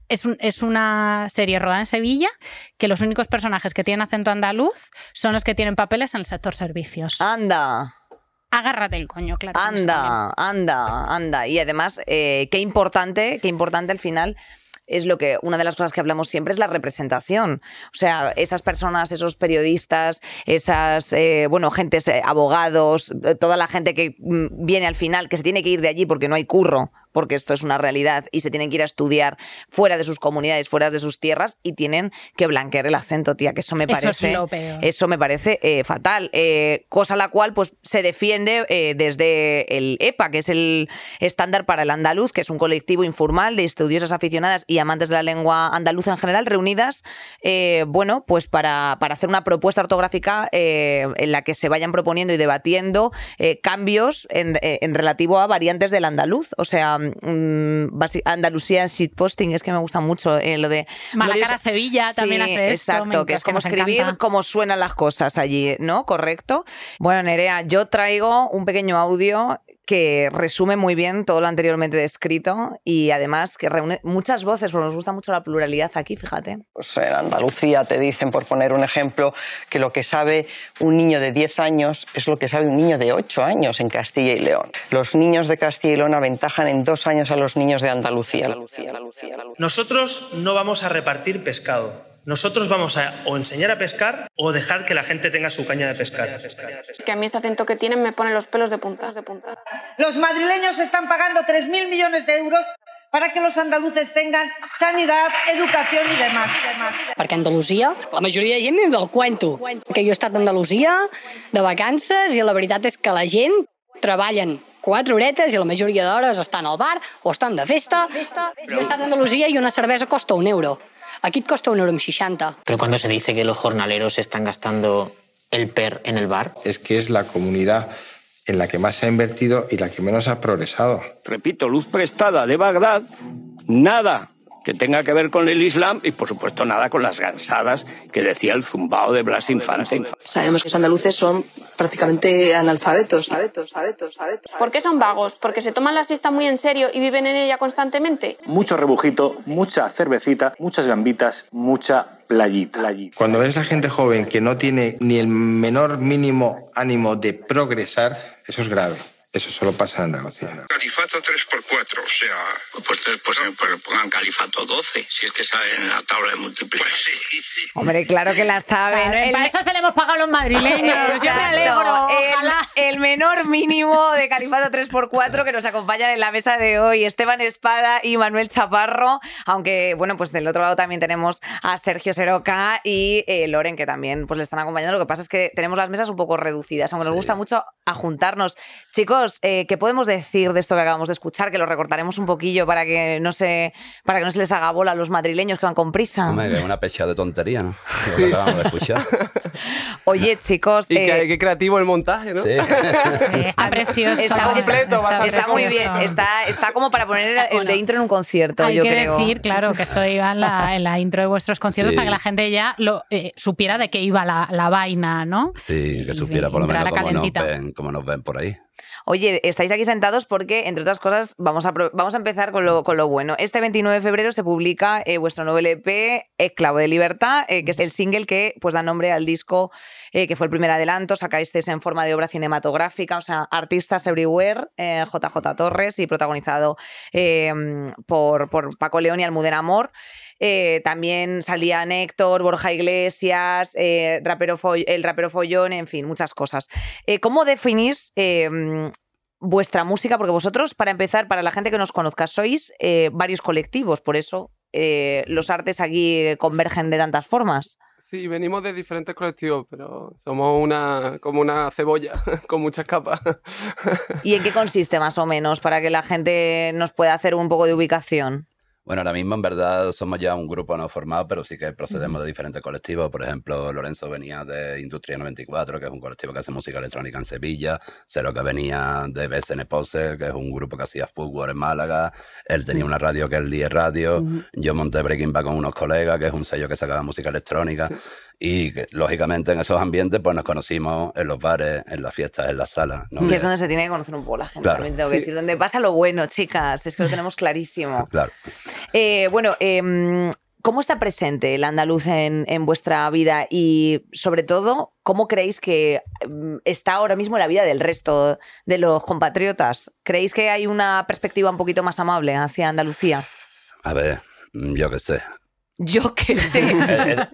es, un- es una serie rodada en Sevilla que los únicos personajes que tienen acento andaluz son los que tienen papeles en el sector servicios. Anda. Agárrate el coño, claro. Anda, anda, anda. Y además, eh, qué importante, qué importante al final es lo que una de las cosas que hablamos siempre es la representación. O sea, esas personas, esos periodistas, esas, eh, bueno, gentes, eh, abogados, toda la gente que mm, viene al final, que se tiene que ir de allí porque no hay curro, porque esto es una realidad y se tienen que ir a estudiar fuera de sus comunidades, fuera de sus tierras y tienen que blanquear el acento, tía, que eso me Eso es parece lo peor. eso me parece eh, fatal. Eh, cosa la cual pues se defiende eh, desde el EPA, que es el estándar para el andaluz, que es un colectivo informal de estudiosas aficionadas y amantes de la lengua andaluza en general, reunidas, eh, bueno, pues para, para hacer una propuesta ortográfica en la que se vayan proponiendo y debatiendo cambios en, en relativo a variantes del andaluz. O sea, basi- Andalucía shitposting, es que me gusta mucho eh, lo de... Malacara Sevilla también Sí, hace esto, Exacto, que es como escribir encanta. cómo suenan las cosas allí, ¿no? Correcto. Bueno, Nerea, yo traigo un pequeño audio que resume muy bien todo lo anteriormente descrito y además que reúne muchas voces, porque nos gusta mucho la pluralidad aquí, fíjate. Pues en Andalucía te dicen, por poner un ejemplo, que lo que sabe un niño de 10 años es lo que sabe un niño de 8 años en Castilla y León. Los niños de Castilla y León aventajan en dos años a los niños de Andalucía. Nosotros no vamos a repartir pescado. Nosotros vamos a o enseñar a pescar o dejar que la gente tenga su caña de pescar. Que a mí ese acento que tienen me pone los pelos de punta. De punta. Los madrileños están pagando 3.000 millones de euros para que los andaluces tengan sanidad, educación y demás. y demás. Perquè Andalusia la majoria de gent viu del cuento. Que jo he estat a Andalusia de vacances i la veritat és que la gent treballen quatre horetes i la majoria d'hores estan al bar o estan de festa. Jo he estat a Andalusia i una cervesa costa un euro. Aquí et costa un euro amb 60. Pero cuando se dice que los jornaleros están gastando el PER en el bar, es que es la comunidad en la que más se ha invertido y la que menos ha progresado. repito, luz prestada de Bagdad, nada que tenga que ver con el Islam y, por supuesto, nada con las gansadas que decía el zumbao de Blas Infante. Sabemos que los andaluces son prácticamente analfabetos. Abetos, abetos, abetos. ¿Por qué son vagos? ¿Porque se toman la siesta muy en serio y viven en ella constantemente? Mucho rebujito, mucha cervecita, muchas gambitas, mucha playita. Cuando ves la gente joven que no tiene ni el menor mínimo ánimo de progresar, eso es grave. Eso solo pasa en Andalucía. Califato 3x4, o sea... Pues, tres, pues, pues pongan califato 12, si es que saben la tabla de multiplicar. Hombre, claro que la saben. Saben, para eso se le hemos pagado a los madrileños. Yo me Exacto. alegro. El- Ojalá. El, menor mínimo de Califato 3x4 que nos acompañan en la mesa de hoy, Esteban Espada y Manuel Chaparro, aunque bueno, pues del otro lado también tenemos a Sergio Seroca y eh, Loren que también pues le están acompañando. Lo que pasa es que tenemos las mesas un poco reducidas, aunque nos gusta mucho a juntarnos. Chicos, eh, ¿qué podemos decir de esto que acabamos de escuchar? Que lo recortaremos un poquillo para que no se para que no se les haga bola a los madrileños que van con prisa. Hombre, una pecha de tontería, ¿no? Lo que acabamos de escuchar. Oye, chicos, Y qué, eh, qué creativo el montaje, ¿no? Sí. Está precioso. Está, completo, está- está muy bien. Está, está como para poner el, el de intro en un concierto, Hay yo que creo. decir, claro, que esto iba en la, en la intro de vuestros conciertos Sí. para que la gente ya lo eh, supiera de qué iba la, la vaina, ¿no? Sí, que Y supiera por lo menos cómo nos, ven, cómo nos ven por ahí. Oye, estáis aquí sentados porque, entre otras cosas, vamos a, vamos a empezar con lo, con lo bueno. Este 29 de febrero se publica eh, vuestro nuevo LP, Esclavo de Libertad, eh, que es el single que pues, da nombre al disco eh, que fue el primer adelanto. Sacáis en forma de obra cinematográfica, o sea, Artistas Everywhere, JJ Torres y protagonizado eh, por, por Paco León y Almudena Amor. Eh, también salían Héctor, Borja Iglesias, eh, rapero Foll- el rapero Follón, en fin, muchas cosas. Eh, ¿Cómo definís eh, vuestra música? Porque vosotros, para empezar, para la gente que nos conozca, sois varios colectivos, por eso los artes aquí convergen de tantas formas. Sí, venimos de diferentes colectivos, pero somos una como una cebolla con muchas capas. ¿Y en qué consiste más o menos para que la gente nos pueda hacer un poco de ubicación? Bueno, ahora mismo en verdad somos ya un grupo no formado, pero sí que procedemos de diferentes colectivos. Por ejemplo, Lorenzo venía de Industria 94, que es un colectivo que hace música electrónica en Sevilla. Cero que venía de BSN Pose, que es un grupo que hacía fútbol en Málaga. Él tenía una radio que es Lie Radio. Yo monté Breaking Bad con unos colegas, que es un sello que sacaba música electrónica. Y que, lógicamente en esos ambientes pues nos conocimos en los bares, en las fiestas, en las salas. ¿no? Que es donde se tiene que conocer un poco la gente, Claro. también tengo que Sí. decir. Donde pasa lo bueno, chicas, es que lo tenemos clarísimo. Claro. Eh, bueno, em, ¿cómo está presente el andaluz en, en vuestra vida? Y sobre todo, ¿cómo creéis que em, está ahora mismo la vida del resto de los compatriotas? ¿Creéis que hay una perspectiva un poquito más amable hacia Andalucía? A ver, yo qué sé. Yo qué sé.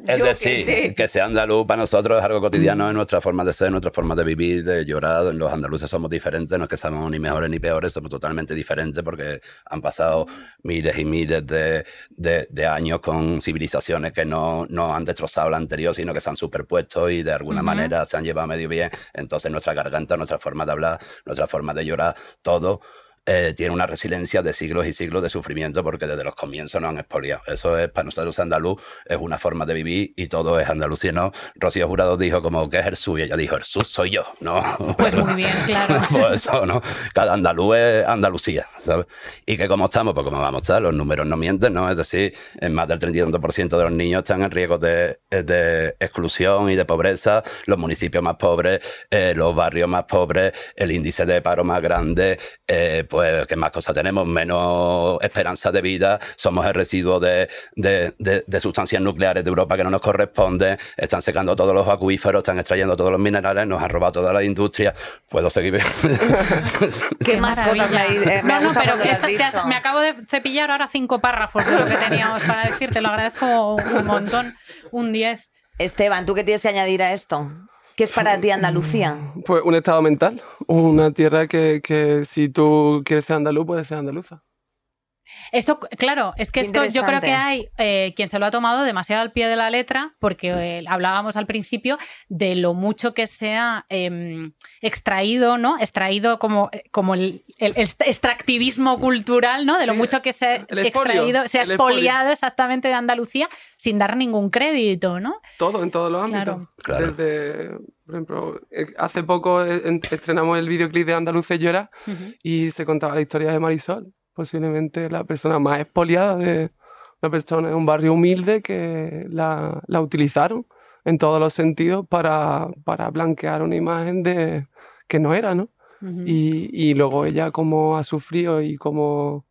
Es, es decir, sé. que sea andaluz para nosotros es algo cotidiano en nuestra forma de ser, nuestra forma de vivir, de llorar. Los andaluces somos diferentes, no es que seamos ni mejores ni peores, somos totalmente diferentes porque han pasado miles y miles de, de- de años con civilizaciones que no, no han destrozado la anterior, sino que se han superpuesto y de alguna manera se han llevado medio bien. Entonces nuestra garganta, nuestra forma de hablar, nuestra forma de llorar, todo eh, tiene una resiliencia de siglos y siglos de sufrimiento porque desde los comienzos nos han expoliado. Eso es para nosotros andaluz, es una forma de vivir y todo es andalucino. Rocío Jurado dijo como que es el sur y ella dijo el sur soy yo, ¿no? Pues muy bien, claro. Pues eso, ¿no? Cada andaluz es Andalucía, ¿sabes? Y que como estamos, pues como vamos a estar, los números no mienten, ¿no? Es decir, en más del 31% de los niños están en riesgo de, de exclusión y de pobreza, los municipios más pobres, eh, los barrios más pobres, el índice de paro más grande, eh, pues ¿qué más cosas tenemos? Menos esperanza de vida, somos el residuo de, de- de- de sustancias nucleares de Europa que no nos corresponden, están secando todos los acuíferos, están extrayendo todos los minerales, nos han robado toda la industria. Puedo seguir. ¿Qué, más cosas me, eh, me ha No, no, gustado pero cuando lo has esto te has- dicho? me acabo de cepillar ahora cinco párrafos de lo que teníamos para decir. Te lo agradezco un montón. Un 10. Esteban, ¿tú qué tienes que añadir a esto? ¿Qué es para ti Andalucía? Pues un estado mental, una tierra que, que si tú quieres ser andaluz, puedes ser andaluza. Esto, claro, es que esto yo creo que hay eh, quien se lo ha tomado demasiado al pie de la letra, porque eh, hablábamos al principio de lo mucho que se ha em, extraído, ¿no? Extraído como, eh, como el, extractivismo cultural, ¿no? De lo Sí, mucho que se ha extraído, se ha expoliado exactamente de Andalucía sin dar ningún crédito, ¿no? Todo, en todos los ámbitos. Claro. Desde, por ejemplo, hace poco en- estrenamos el videoclip de Andaluces Llora y se contaba la historia de Marisol, posiblemente la persona más expoliada de una persona en un barrio humilde que la, la utilizaron en todos los sentidos para, para blanquear una imagen de que no era, ¿no? y, y luego ella cómo ha sufrido y cómo,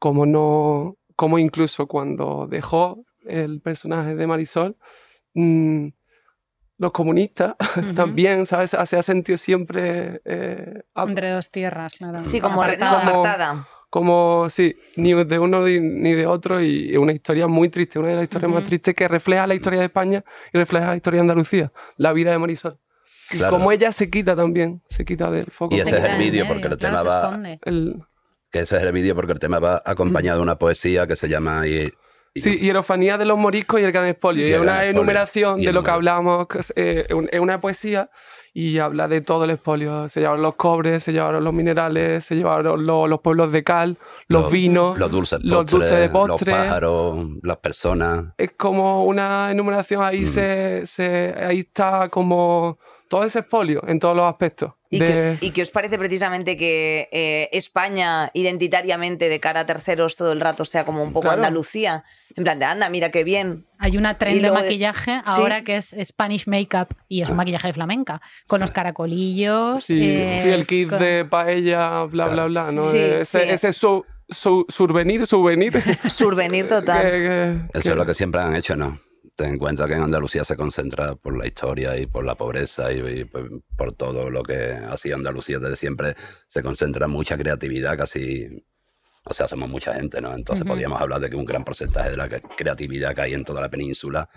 cómo no, cómo incluso cuando dejó el personaje de Marisol, mm, los comunistas también, ¿sabes? Se ha sentido siempre... eh, Entre dos tierras, claro. Sí, como re- Apartada. como apartada. Como, sí, ni de uno ni, de otro y es una historia muy triste, una de las historias más tristes que refleja la historia de España y refleja la historia de Andalucía, la vida de Marisol. Y como ella se quita también, se quita del foco. Y ese es el vídeo, porque el tema va. El- Que ese es el vídeo porque el tema va acompañado de una poesía que se llama y- Sí, hierofanía de los moriscos y el gran expolio. Y es una enumeración de lo que hablábamos, eh, es una poesía y habla de todo el expolio. Se llevaron los cobres, se llevaron los minerales, se llevaron lo- los pueblos de cal, los, vinos, los dulces, los postres, dulces de postre. los pájaros, las personas. Es como una enumeración, ahí, Mm. se, se- ahí está como todo ese expolio en todos los aspectos. ¿Y, de- qué, y qué os parece precisamente que eh, España identitariamente de cara a terceros todo el rato sea como un poco Claro. Andalucía? En plan de, anda, mira qué bien. Hay una trend de maquillaje Sí. ahora que es Spanish Makeup y es un maquillaje de flamenca, con los caracolillos. Sí, eh, sí, el kit con- de paella, bla, bla, bla, ¿no? Sí, ese sí. ese su, su- survenir, souvenir. Survenir total. Eso es lo que siempre han hecho, ¿no? Ten en cuenta que en Andalucía se concentra por la historia y por la pobreza y, y por, por todo lo que ha sido Andalucía desde siempre. Se concentra mucha creatividad, casi. O sea, somos mucha gente, ¿no? Entonces Ujú. podríamos hablar de que un gran porcentaje de la creatividad que hay en toda la península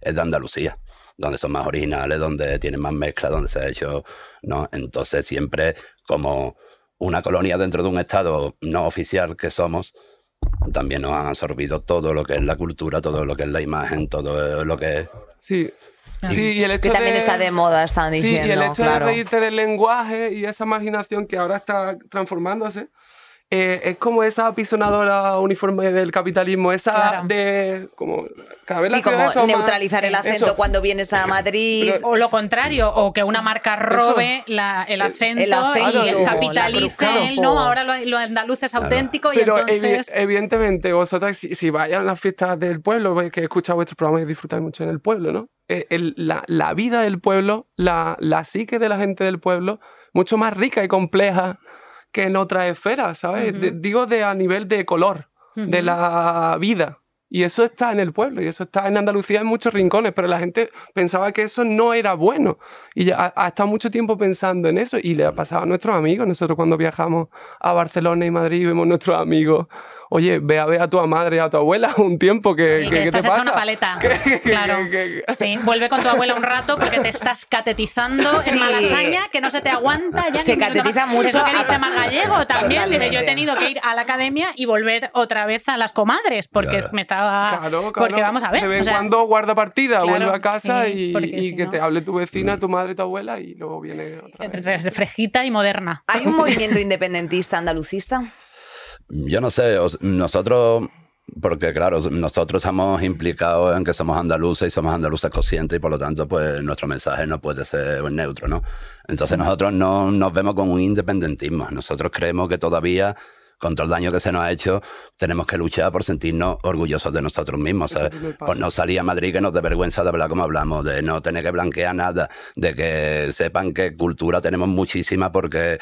es de Andalucía, donde son más originales, donde tienen más mezcla, donde se ha hecho, ¿no? Entonces siempre como una colonia dentro de un estado no oficial que somos, también nos han absorbido todo lo que es la cultura, todo lo que es la imagen, todo lo que es... Sí. Sí, y el hecho que también de- está de moda, están Sí, diciendo. y el hecho claro. de reírte del lenguaje y esa marginación que ahora está transformándose, eh, es como esa apisonadora uniforme del capitalismo, esa Claro. de... Como, cada vez Sí, como son más- neutralizar el Sí, acento eso. cuando vienes a Madrid. o lo contrario, o que una marca robe la- el, acento el acento, y la capitalice claro. el, no, ahora lo, lo andaluz es auténtico y Pero evi- entonces... evidentemente vosotras, si, si vais a las fiestas del pueblo, que escucháis vuestros programas y disfrutáis mucho en el pueblo, ¿no? Eh, el- la, la vida del pueblo, la, la psique de la gente del pueblo, mucho más rica y compleja que en otras esferas, ¿sabes? De- digo de a nivel de color, de la vida. Y eso está en el pueblo, y eso está en Andalucía en muchos rincones, pero la gente pensaba que eso no era bueno. Y ya ha, ha estado mucho tiempo pensando en eso, y le ha pasado a nuestros amigos. Nosotros cuando viajamos a Barcelona y Madrid vemos a nuestros amigos, oye, ve a ver a tu madre, a tu abuela un tiempo, que, Sí, que- que ¿qué te estás hecha una paleta. claro. Sí, vuelve con tu abuela un rato porque te estás catetizando Sí. en Malasaña, que no se te aguanta. Ya Se catetiza mucho Es lo que dice Mar Gallego también. Dice, yo he tenido que ir a la academia y volver otra vez a las comadres porque Claro. me estaba... Claro, Porque claro. vamos a ver. De vez o sea, cuando guarda partida, claro, vuelve a casa sí, y, porque y si que no- te hable tu vecina, tu madre, tu abuela y luego viene otra vez. re- fresquita y moderna. ¿Hay un movimiento independentista andalucista? Yo no sé, os- nosotros, porque claro, nosotros estamos implicados en que somos andaluces y somos andaluces conscientes y por lo tanto pues nuestro mensaje no puede ser neutro, ¿no? Entonces nosotros no nos vemos con un independentismo, nosotros creemos que todavía con todo el daño que se nos ha hecho, tenemos que luchar por sentirnos orgullosos de nosotros mismos, ¿sabes? Por no salir a Madrid que nos dé vergüenza de hablar como hablamos, de no tener que blanquear nada, de que sepan que cultura tenemos muchísima porque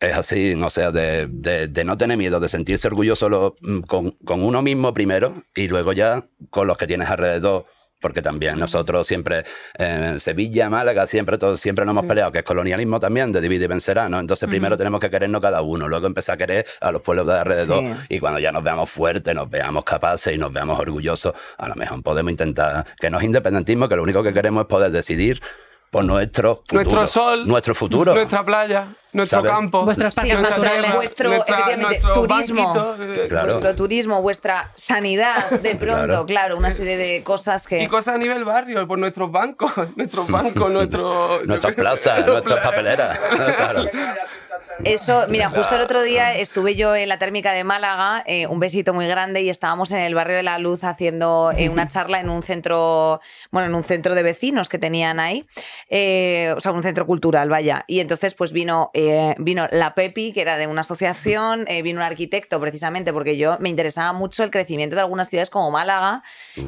es así, o sea, de, de- de no tener miedo, de sentirse orgulloso lo- mm, con, con uno mismo primero y luego ya con los que tienes alrededor. Porque también nosotros siempre, eh, Sevilla, Málaga, siempre todos, siempre nos hemos peleado, que es colonialismo también, de divide y vencerá, ¿no? Entonces primero tenemos que querernos cada uno, luego empezar a querer a los pueblos de alrededor Sí. y cuando ya nos veamos fuertes, nos veamos capaces y nos veamos orgullosos, a lo mejor podemos intentar que no es independentismo, que lo único que queremos es poder decidir por nuestro futuro. Nuestro sol, Nuestro futuro. nuestra playa, nuestro ¿Sabes? campo, Vuestros parques naturales. Vuestro, nuestra- efectivamente, nuestro turismo. banquito, eh, Claro. Vuestro turismo, vuestra sanidad, de pronto, Claro. claro, una serie de cosas que... Y cosas a nivel barrio, por nuestros bancos, nuestros bancos, nuestro... Nuestras plazas, nuestras papeleras. claro. Eso, mira, justo el otro día estuve yo en la térmica de Málaga, eh, un besito muy grande, y estábamos en el barrio de la Luz haciendo eh, una charla en un centro, bueno, en un centro de vecinos que tenían ahí, eh, o sea, un centro cultural, vaya. Y entonces, pues vino, eh, vino la Pepi, que era de una asociación, eh, vino un arquitecto, precisamente, porque yo me interesaba mucho el crecimiento de algunas ciudades como Málaga,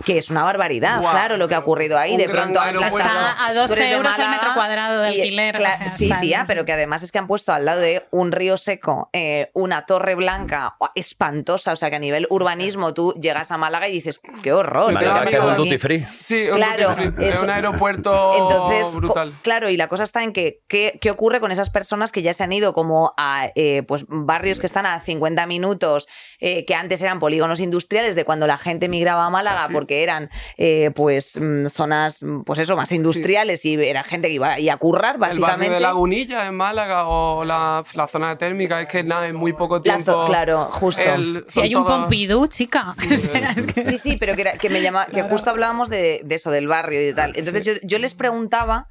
que es una barbaridad, claro, lo que ha ocurrido ahí. De pronto Está a tú 12 eres de euros el metro cuadrado de y, alquiler, o sea, sí, tía, pero que además es que han puesto al lado de un río seco eh, una torre blanca espantosa, o sea que a nivel urbanismo tú llegas a Málaga y dices, qué horror. Málaga, ¿qué que un duty aquí?". free. Sí, un Claro, duty free. Es un aeropuerto Entonces, brutal. claro, y la cosa está en que ¿qué, qué ocurre con esas personas que ya se han ido como a eh, pues, barrios que están a 50 minutos, eh, que antes eran polígonos industriales de cuando la gente migraba a Málaga porque eran eh, pues mm, zonas, mm, pues eso, más industriales y era gente que iba a currar, El barrio básicamente. de Lagunilla en Málaga o la, la zona térmica, es que nada, en muy poco tiempo. claro, justo. el- Si hay un todas- Pompidou, chica. O sea, es que- Sí, sí, pero que, era- que me llama, que justo hablábamos de, de eso, del barrio y de tal. Entonces yo, yo les preguntaba,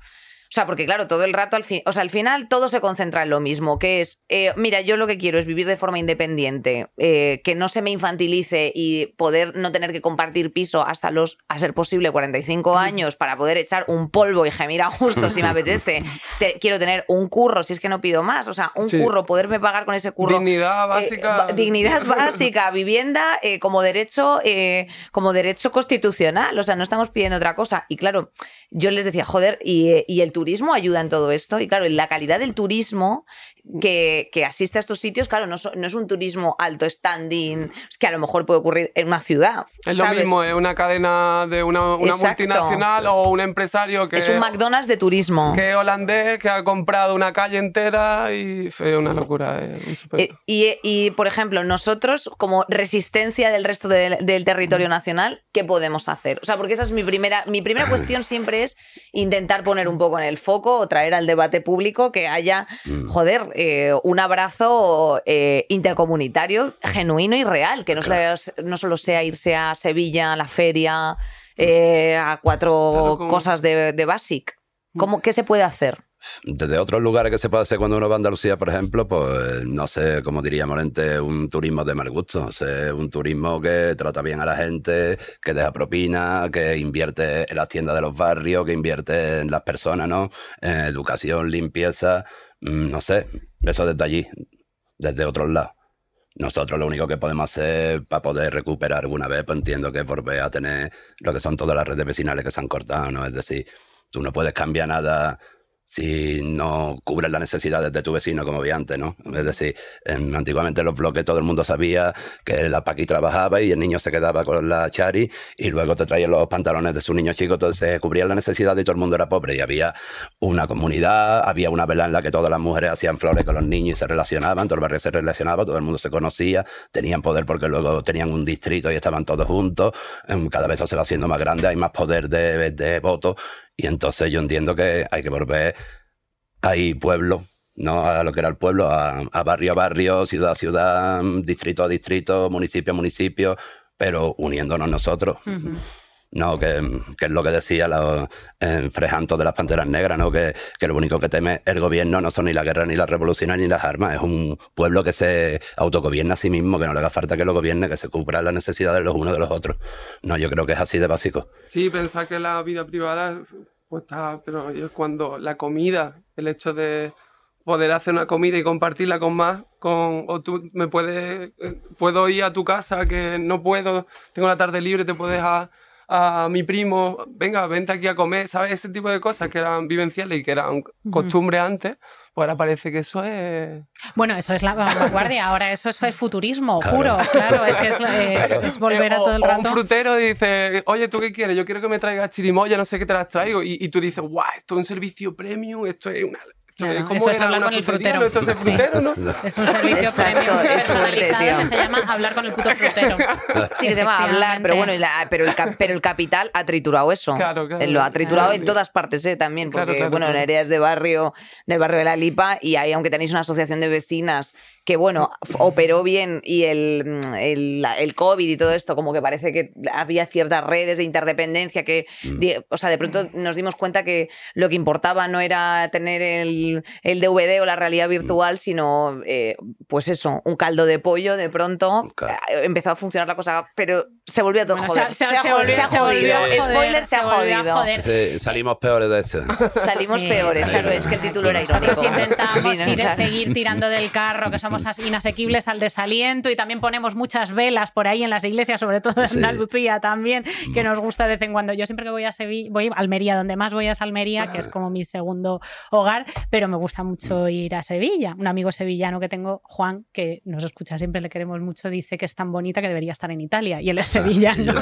O sea, porque claro, todo el rato, al fin, o sea, al final todo se concentra en lo mismo, que es, eh, mira, yo lo que quiero es vivir de forma independiente, eh, que no se me infantilice y poder no tener que compartir piso hasta los, a ser posible, 45 años para poder echar un polvo y gemir a gusto si me apetece. Te- quiero tener un curro, si es que no pido más, o sea, un Sí. curro, poderme pagar con ese curro. Dignidad eh, básica. dignidad básica, vivienda eh, como derecho, como derecho constitucional. O sea, no estamos pidiendo otra cosa. Y claro, yo les decía, joder, y, eh, y el turismo ayuda en todo esto. Y claro, la calidad del turismo que, que asiste a estos sitios, claro, no, so- no es un turismo alto standing, es que a lo mejor puede ocurrir en una ciudad. Es lo mismo, es una cadena de una, multinacional o un empresario que Es un McDonald's de turismo. que es holandés que ha comprado una calle entera y es una locura. super- Eh, y, y, por ejemplo, nosotros, como resistencia del resto del- del territorio nacional, ¿qué podemos hacer? O sea, porque esa es mi primera, mi primera cuestión siempre es intentar poner un poco en el foco o traer al debate público que haya, joder, eh, un abrazo eh, intercomunitario genuino y real, que no, solo, no solo sea irse a Sevilla, a la feria, eh, a cuatro Claro, como- cosas de, de Basic. ¿Cómo, ¿Qué se puede hacer? Desde otros lugares que se puede hacer cuando uno va a Andalucía, por ejemplo, pues no sé, como diría Morente, un turismo de mal gusto. O sea, un turismo que trata bien a la gente, que deja propina, que invierte en las tiendas de los barrios, que invierte en las personas, ¿no? En educación, limpieza, mm, no sé, eso desde allí, desde otros lados. Nosotros lo único que podemos hacer para poder recuperar alguna vez, pues entiendo que volver a tener lo que son todas las redes vecinales que se han cortado, ¿no? Es decir, tú no puedes cambiar nada si no cubres las necesidades de tu vecino como vi antes, ¿no? Es decir, em, antiguamente en los bloques todo el mundo sabía que la Paqui trabajaba y el niño se quedaba con la Chari y luego te traían los pantalones de su niño chico, entonces cubrían las necesidades y todo el mundo era pobre y había una comunidad, había una vela en la que todas las mujeres hacían flores con los niños y se relacionaban, todo el barrio se relacionaba, todo el mundo se conocía, tenían poder porque luego tenían un distrito y estaban todos juntos, em, cada vez se va haciendo más grande, hay más poder de, de voto y entonces yo entiendo que hay que volver ahí pueblo, no a lo que era el pueblo, a, a barrio a barrio, ciudad a ciudad, distrito a distrito, municipio a municipio, pero uniéndonos nosotros. No, que, que es lo que decía los eh, Frejanto de las Panteras Negras, ¿no? Que, que lo único que teme el gobierno no son ni la guerra, ni la revolución, ni las armas. Es un pueblo que se autogobierna a sí mismo, que no le haga falta que lo gobierne, que se cubra las necesidades de los unos de los otros. No, yo creo que es así de básico. Sí, pensar que la vida privada pues está, pero es cuando la comida, el hecho de poder hacer una comida y compartirla con más, con, o tú me puedes, eh, puedo ir a tu casa que no puedo, tengo la tarde libre, te puedes a, a mi primo, venga, vente aquí a comer, ¿sabes? Ese tipo de cosas que eran vivenciales y que eran costumbre antes, pues ahora parece que eso es... Bueno, eso es la vanguardia, ahora eso es futurismo, Claro. juro, claro, es que es, es- es volver a Eh, o- todo el o rato. un frutero dice, oye, ¿tú qué quieres? Yo quiero que me traigas chirimoya, no sé qué te las traigo. Y, y tú dices, guau, esto es un servicio premium, esto es una... Claro, es, ¿cómo eso es hablar con el frutero. No, Esto es el Sí. frutero, ¿no? Es un servicio Exacto, premium suerte, personalizado que se llama hablar con el puto frutero. Sí, que se llama hablar, pero bueno, la- pero, el, cap- pero el capital ha triturado eso. Claro, claro. Eh, Lo ha triturado Claro. en todas partes, ¿eh? También, porque, Claro, claro, bueno, claro. Nerea es de barrio, del barrio de la Lipa, y ahí, aunque tenéis una asociación de vecinas que, bueno, operó bien y el, el, la- el COVID y todo esto, como que parece que había ciertas redes de interdependencia que, di- o sea, de pronto nos dimos cuenta que lo que importaba no era tener el, el DVD o la realidad virtual, sino, eh, pues eso, un caldo de pollo, de pronto eh, empezó a funcionar la cosa, pero se volvió a todo Bueno, joder. se- se- Se se jodido, volvió- se volvió jodido. Spoiler, se ha jodido. joder. Salimos peores de eso. Salimos Sí, peores, sí. claro, es que el título era irónico. Nosotros intentamos Vino, claro. seguir tirando del carro, que somos as- inasequibles al desaliento y también ponemos muchas velas por ahí en las iglesias, sobre todo en Sí. Andalucía también, que nos gusta de vez en cuando. Yo siempre que voy a Sevilla, voy a Almería, donde más voy es Almería, que es como mi segundo hogar, pero me gusta mucho ir a Sevilla. Un amigo sevillano que tengo, Juan, que nos escucha siempre, le queremos mucho, dice que es tan bonita que debería estar en Italia. Y él es sevillano.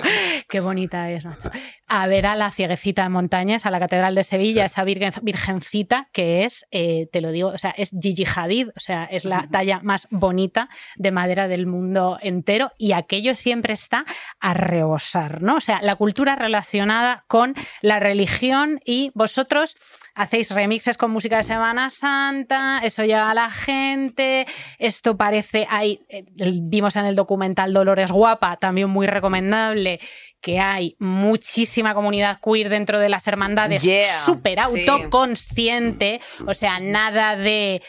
qué bonita es, macho. A ver a la cieguecita de montañas, a la Catedral de Sevilla, esa virgen, virgencita que es, eh, te lo digo, o sea, es Gigi Hadid, o sea, es la talla más bonita de madera del mundo entero y aquello siempre está a rebosar, ¿no? O sea, la cultura relacionada con la religión y vosotros hacéis remixes con música de Semana Santa, eso llega a la gente, esto parece, hay, eh, vimos en el documental Dolores Guapa, también muy recomendable, que hay muchísima comunidad queer dentro de las hermandades, Yeah, súper sí. autoconsciente, o sea, nada de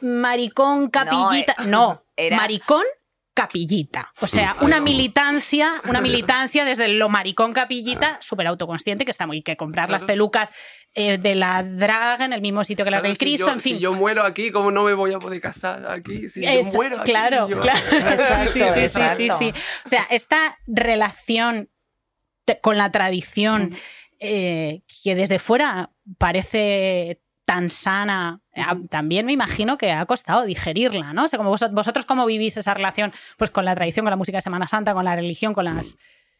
maricón, capillita, eh, no, era- maricón, capillita. O sea, una militancia, una militancia desde lo maricón capillita, súper autoconsciente, que está muy que comprar las pelucas eh, de la drag en el mismo sitio que las Claro, del si Cristo, yo- en fin. Si yo muero aquí, ¿cómo no me voy a poder casar aquí? Si Es- yo muero aquí, claro, yo- claro. Exacto, Sí, sí, sí, exacto. sí, sí. O sea, esta relación con la tradición eh, que desde fuera parece tan sana, eh, también me imagino que ha costado digerirla, ¿no? O sea, como vosotros, vosotros cómo vivís esa relación pues con la tradición, con la música de Semana Santa, con la religión, con las...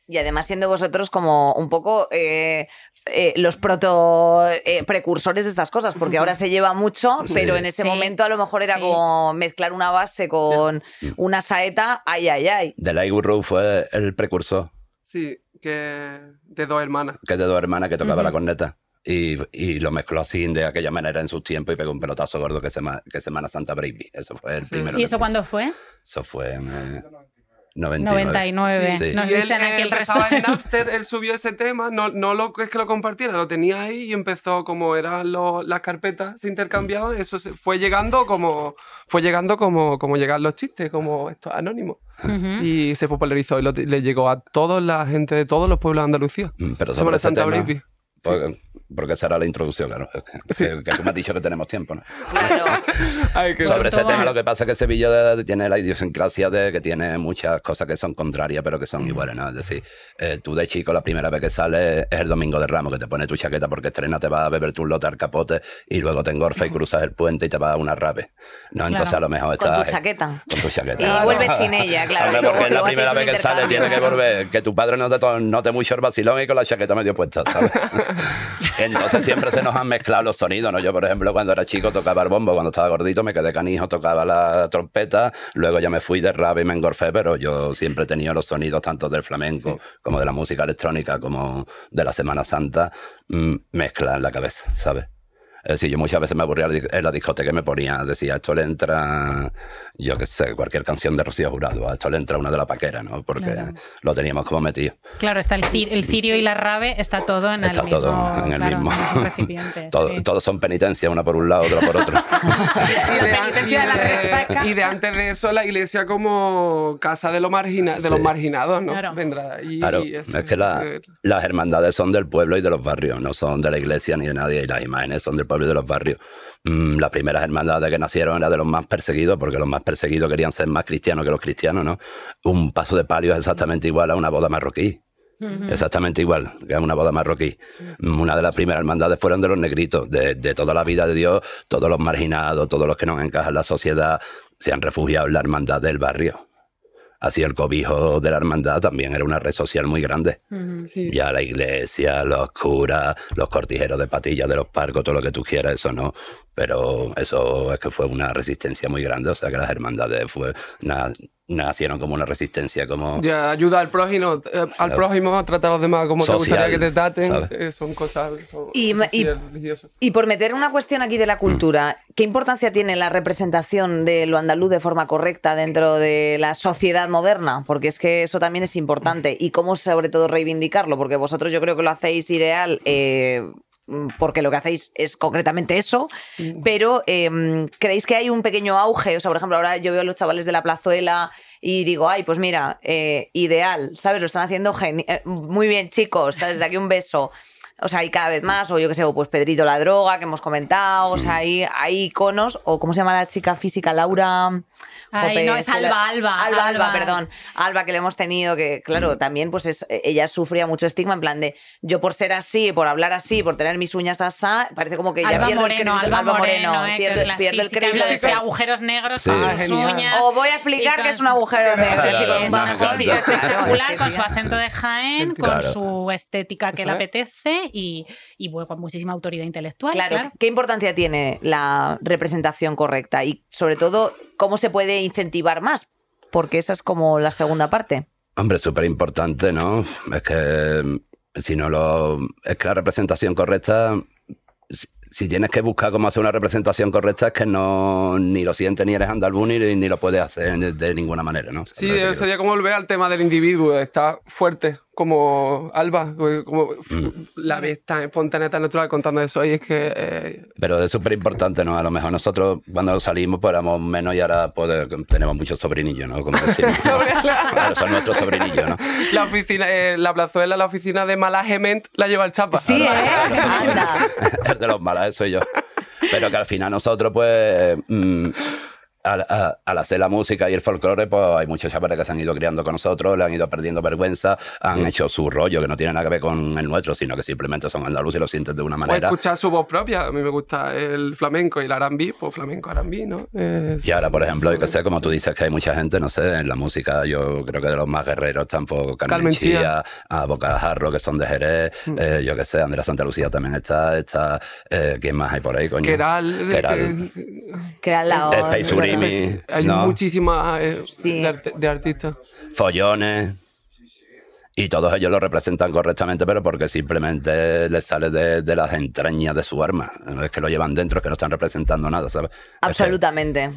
Y además siendo vosotros como un poco eh, eh, los proto eh, precursores de estas cosas, porque ahora se lleva mucho, Sí. pero en ese Sí. momento a lo mejor era Sí. como mezclar una base con una saeta, ay, ay, ay. The Light Guru fue el precursor, Sí, que de dos hermanas. que de dos hermanas que tocaba la corneta. Y, y lo mezcló así de aquella manera en sus tiempos y pegó un pelotazo gordo que, sema- que Semana Santa Baby. Eso fue el Sí. primero. ¿Y eso cuándo fue? Eso fue en eh, 99. 99. Sí. Nos y él, dicen aquí eh, el resto. en Napster, él subió ese tema, no, no lo es que lo compartiera, lo tenía ahí y empezó como eran lo- las carpetas se intercambiaban, eso se fue llegando como fue llegando como, como llegan los chistes, como esto anónimo. Ujú. Y se popularizó y lo- le llegó a toda la gente de todos los pueblos de Andalucía. Mm, Pero sobre Semana ese Santa tema, Baby. Porque, porque esa era la introducción, claro. Que, que- que tú me has dicho que tenemos tiempo, ¿no? Ay, qué Sobre ese tema lo que pasa es que Sevilla de- tiene la idiosincrasia de que tiene muchas cosas que son contrarias pero que son iguales, ¿no? Es decir, eh, tú de chico la primera vez que sales es el domingo de Ramos, que te pones tu chaqueta porque estrena, te vas a beber tu lote al capote y luego te engorfa y cruzas el puente y te vas a una rave. ¿no? Entonces Claro. a lo mejor Con estás... tu chaqueta. Con tu chaqueta. Y claro. vuelves sin ella, claro, luego- porque es la primera vez que sale, tiene que volver. Que tu padre no te to- note mucho el vacilón y con la chaqueta medio puesta, ¿sabes? Entonces siempre se nos han mezclado los sonidos, ¿no? Yo, por ejemplo, cuando era chico tocaba el bombo, cuando estaba gordito me quedé canijo, tocaba la trompeta, luego ya me fui de rap y me engorfé, pero yo siempre he tenido los sonidos tanto del flamenco como de la música electrónica, como de la Semana Santa, mm, mezcla en la cabeza, ¿sabes? Es decir, yo muchas veces me aburría en la discoteca y me ponía, decía, esto le entra, yo qué sé, cualquier canción de Rocío Jurado, a esto le entra una de la paquera, ¿no? Porque Claro. lo teníamos como metido. Claro, está el, ci- el cirio y la rave, está todo en Está el mismo, todo en el claro, mismo. recipiente. Todo- sí. Todos son penitencias, una por un lado, otra por otro. Y de, penitencia de la resaca. y de antes de eso la iglesia como casa de, lo margina, de Sí. los marginados, ¿no? Claro. Vendrá. Y, Claro, y eso, es que la- las hermandades son del pueblo y de los barrios, no son de la iglesia ni de nadie, y las imágenes son del pueblo y de los barrios. Mm, las primeras hermandades que nacieron eran de los más perseguidos, porque los más perseguidos querían ser más cristianos que los cristianos, ¿no? Un paso de palio es exactamente igual a una boda marroquí. Exactamente igual que a una boda marroquí. Una de las primeras hermandades fueron de los negritos, de, de toda la vida de Dios, todos los marginados, todos los que no encajan en la sociedad, se han refugiado en la hermandad del barrio. Así el cobijo de la hermandad también era una red social muy grande. Sí. Ya la iglesia, los curas, los cortijeros de patillas de los parcos, todo lo que tú quieras, eso no. Pero eso es que fue una resistencia muy grande. O sea que las hermandades fue, na- nacieron como una resistencia, como. Ya, ayuda al prójimo, eh, al prójimo a tratar a los demás como te Social, gustaría que te traten. eh, son cosas. Son, Y- y-. Y por meter una cuestión aquí de la cultura, ¿qué importancia tiene la representación de lo andaluz de forma correcta dentro de la sociedad moderna? Porque es que eso también es importante. Y cómo sobre todo reivindicarlo, porque vosotros yo creo que lo hacéis ideal. eh, porque lo que hacéis es concretamente eso, pero eh, ¿creéis que hay un pequeño auge? O sea, por ejemplo, ahora yo veo a los chavales de la plazuela y digo, ay, pues mira, eh, ideal, ¿sabes? Lo están haciendo eh, muy bien, chicos, ¿sabes? De aquí un beso. O sea, hay cada vez más, o yo qué sé, o pues Pedrito la droga que hemos comentado, o sea, hay, hay iconos, o ¿cómo se llama la chica física? Laura. Ay, Jope, no, es Alba, Alba, Alba, Alba, Alba. perdón. Alba, que le hemos tenido, que claro, también pues es, ella sufría mucho estigma en plan de yo por ser así, por hablar así, por tener mis uñas asá, parece como que ya Alba pierde Moreno, el crédito. Alba Moreno, eh, que pierde, el crédito de ser- agujeros negros Sí. con Ah, sus uñas. O voy a explicar que es un agujero negro. así con un espectacular es con su acento de Jaén, con su estética que le apetece y, y bueno, con muchísima autoridad intelectual. Claro, Claro. ¿qué importancia tiene la representación correcta? Y sobre todo, ¿cómo se puede incentivar más? Porque esa es como la segunda parte. Hombre, súper importante, ¿no? Es que mm, si no lo. Es que la representación correcta. si- si tienes que buscar cómo hacer una representación correcta, es que no ni lo sientes ni eres andaluz ni, ni lo puedes hacer de, de ninguna manera, ¿no? Sí, eh, sería como volver al tema del individuo, está fuerte, como Alba, como Mm. la ves tan espontánea, tan natural contando eso, y es que eh, Pero es súper importante, ¿no? A lo mejor nosotros cuando salimos pues éramos menos y ahora pues, tenemos muchos sobrinillos, ¿no? Como decimos. claro, son nuestros sobrinillos, ¿no? la oficina, eh, la plazuela, la oficina de Malagement la lleva el Chapa. Sí, ¿eh? Anda. el de los malas, soy yo. Pero que al final nosotros, pues, mm, al, a- al hacer la música y el folclore, pues hay muchos chavales que se han ido criando con nosotros, le han ido perdiendo vergüenza, han Sí. hecho su rollo, que no tiene nada que ver con el nuestro, sino que simplemente son andaluces y lo sienten de una O manera. escuchar su voz propia, a mí me gusta el flamenco y el arambí, pues flamenco, arambí, ¿no? Eh, Y ahora, por ejemplo, yo que sé, como tú dices, que hay mucha gente, no sé, en la música, yo creo que de los más guerreros, tampoco Carmen, Carmen Chía. Chía, a Bocajarro, que son de Jerez, Mm. eh, yo que sé, Andrea Santa Lucía también está, está eh, ¿quién más hay por ahí, coño? Keral, de- Keral. Que era la Hay ¿no? muchísimas eh, de, artistas. follones. Y todos ellos lo representan correctamente, pero porque simplemente les sale de, de las entrañas de su arma. Es que lo llevan dentro, es que no están representando nada, ¿sabes? Es que- Absolutamente.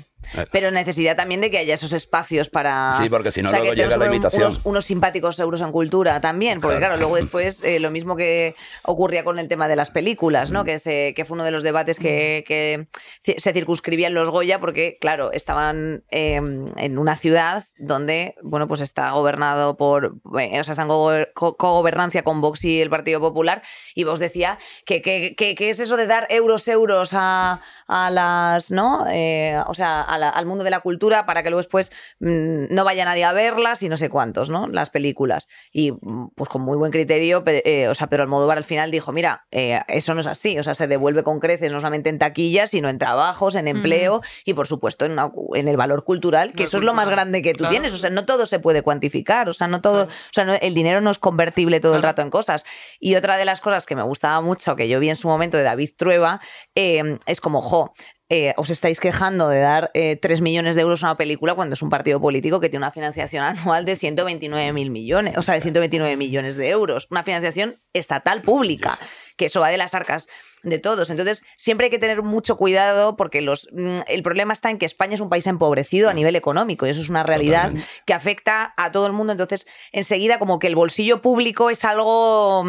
Pero necesidad también de que haya esos espacios para. Sí, porque si no o sea, luego llega la imitación. Unos, unos simpáticos euros en cultura también, porque Claro. claro, luego después eh, lo mismo que ocurría con el tema de las películas, Mm. ¿no? Que, se, que fue uno de los debates que, que ci- se circunscribían los Goya, porque, claro, estaban eh, en una ciudad donde, bueno, pues está gobernado por. eh, o sea, están co- co- cogobernancia con Vox y el Partido Popular, y Vox decía que, que, que- que es eso de dar euros, euros a, a las, ¿no? Eh, o sea, a la- al mundo de la cultura para que luego después mm, no vaya nadie a verlas y no sé cuántos, ¿no? Las películas. Y mm, pues con muy buen criterio, eh, o sea, pero Almodóvar al final dijo, mira, eh, eso no es así, o sea, se devuelve con creces no solamente en taquillas, sino en trabajos, en empleo y por supuesto en, una cu- en el valor cultural, que eso es lo más grande que tú claro. tienes, o sea, no todo se puede cuantificar, o sea, no todo, o sea, no- el dinero no es convertible todo el rato en cosas. Y otra de las cosas que me gustaba mucho, que yo vi en su momento de David Trueba, eh, es como, jo, eh, os estáis quejando de dar eh, 3 millones de euros a una película cuando es un partido político que tiene una financiación anual de 129 mil millones, o sea, de 129 millones de euros, una financiación estatal pública, que eso va de las arcas de todos. Entonces, siempre hay que tener mucho cuidado porque los, mm, el problema está en que España es un país empobrecido a nivel económico y eso es una realidad que afecta a todo el mundo. Entonces, enseguida como que el bolsillo público es algo...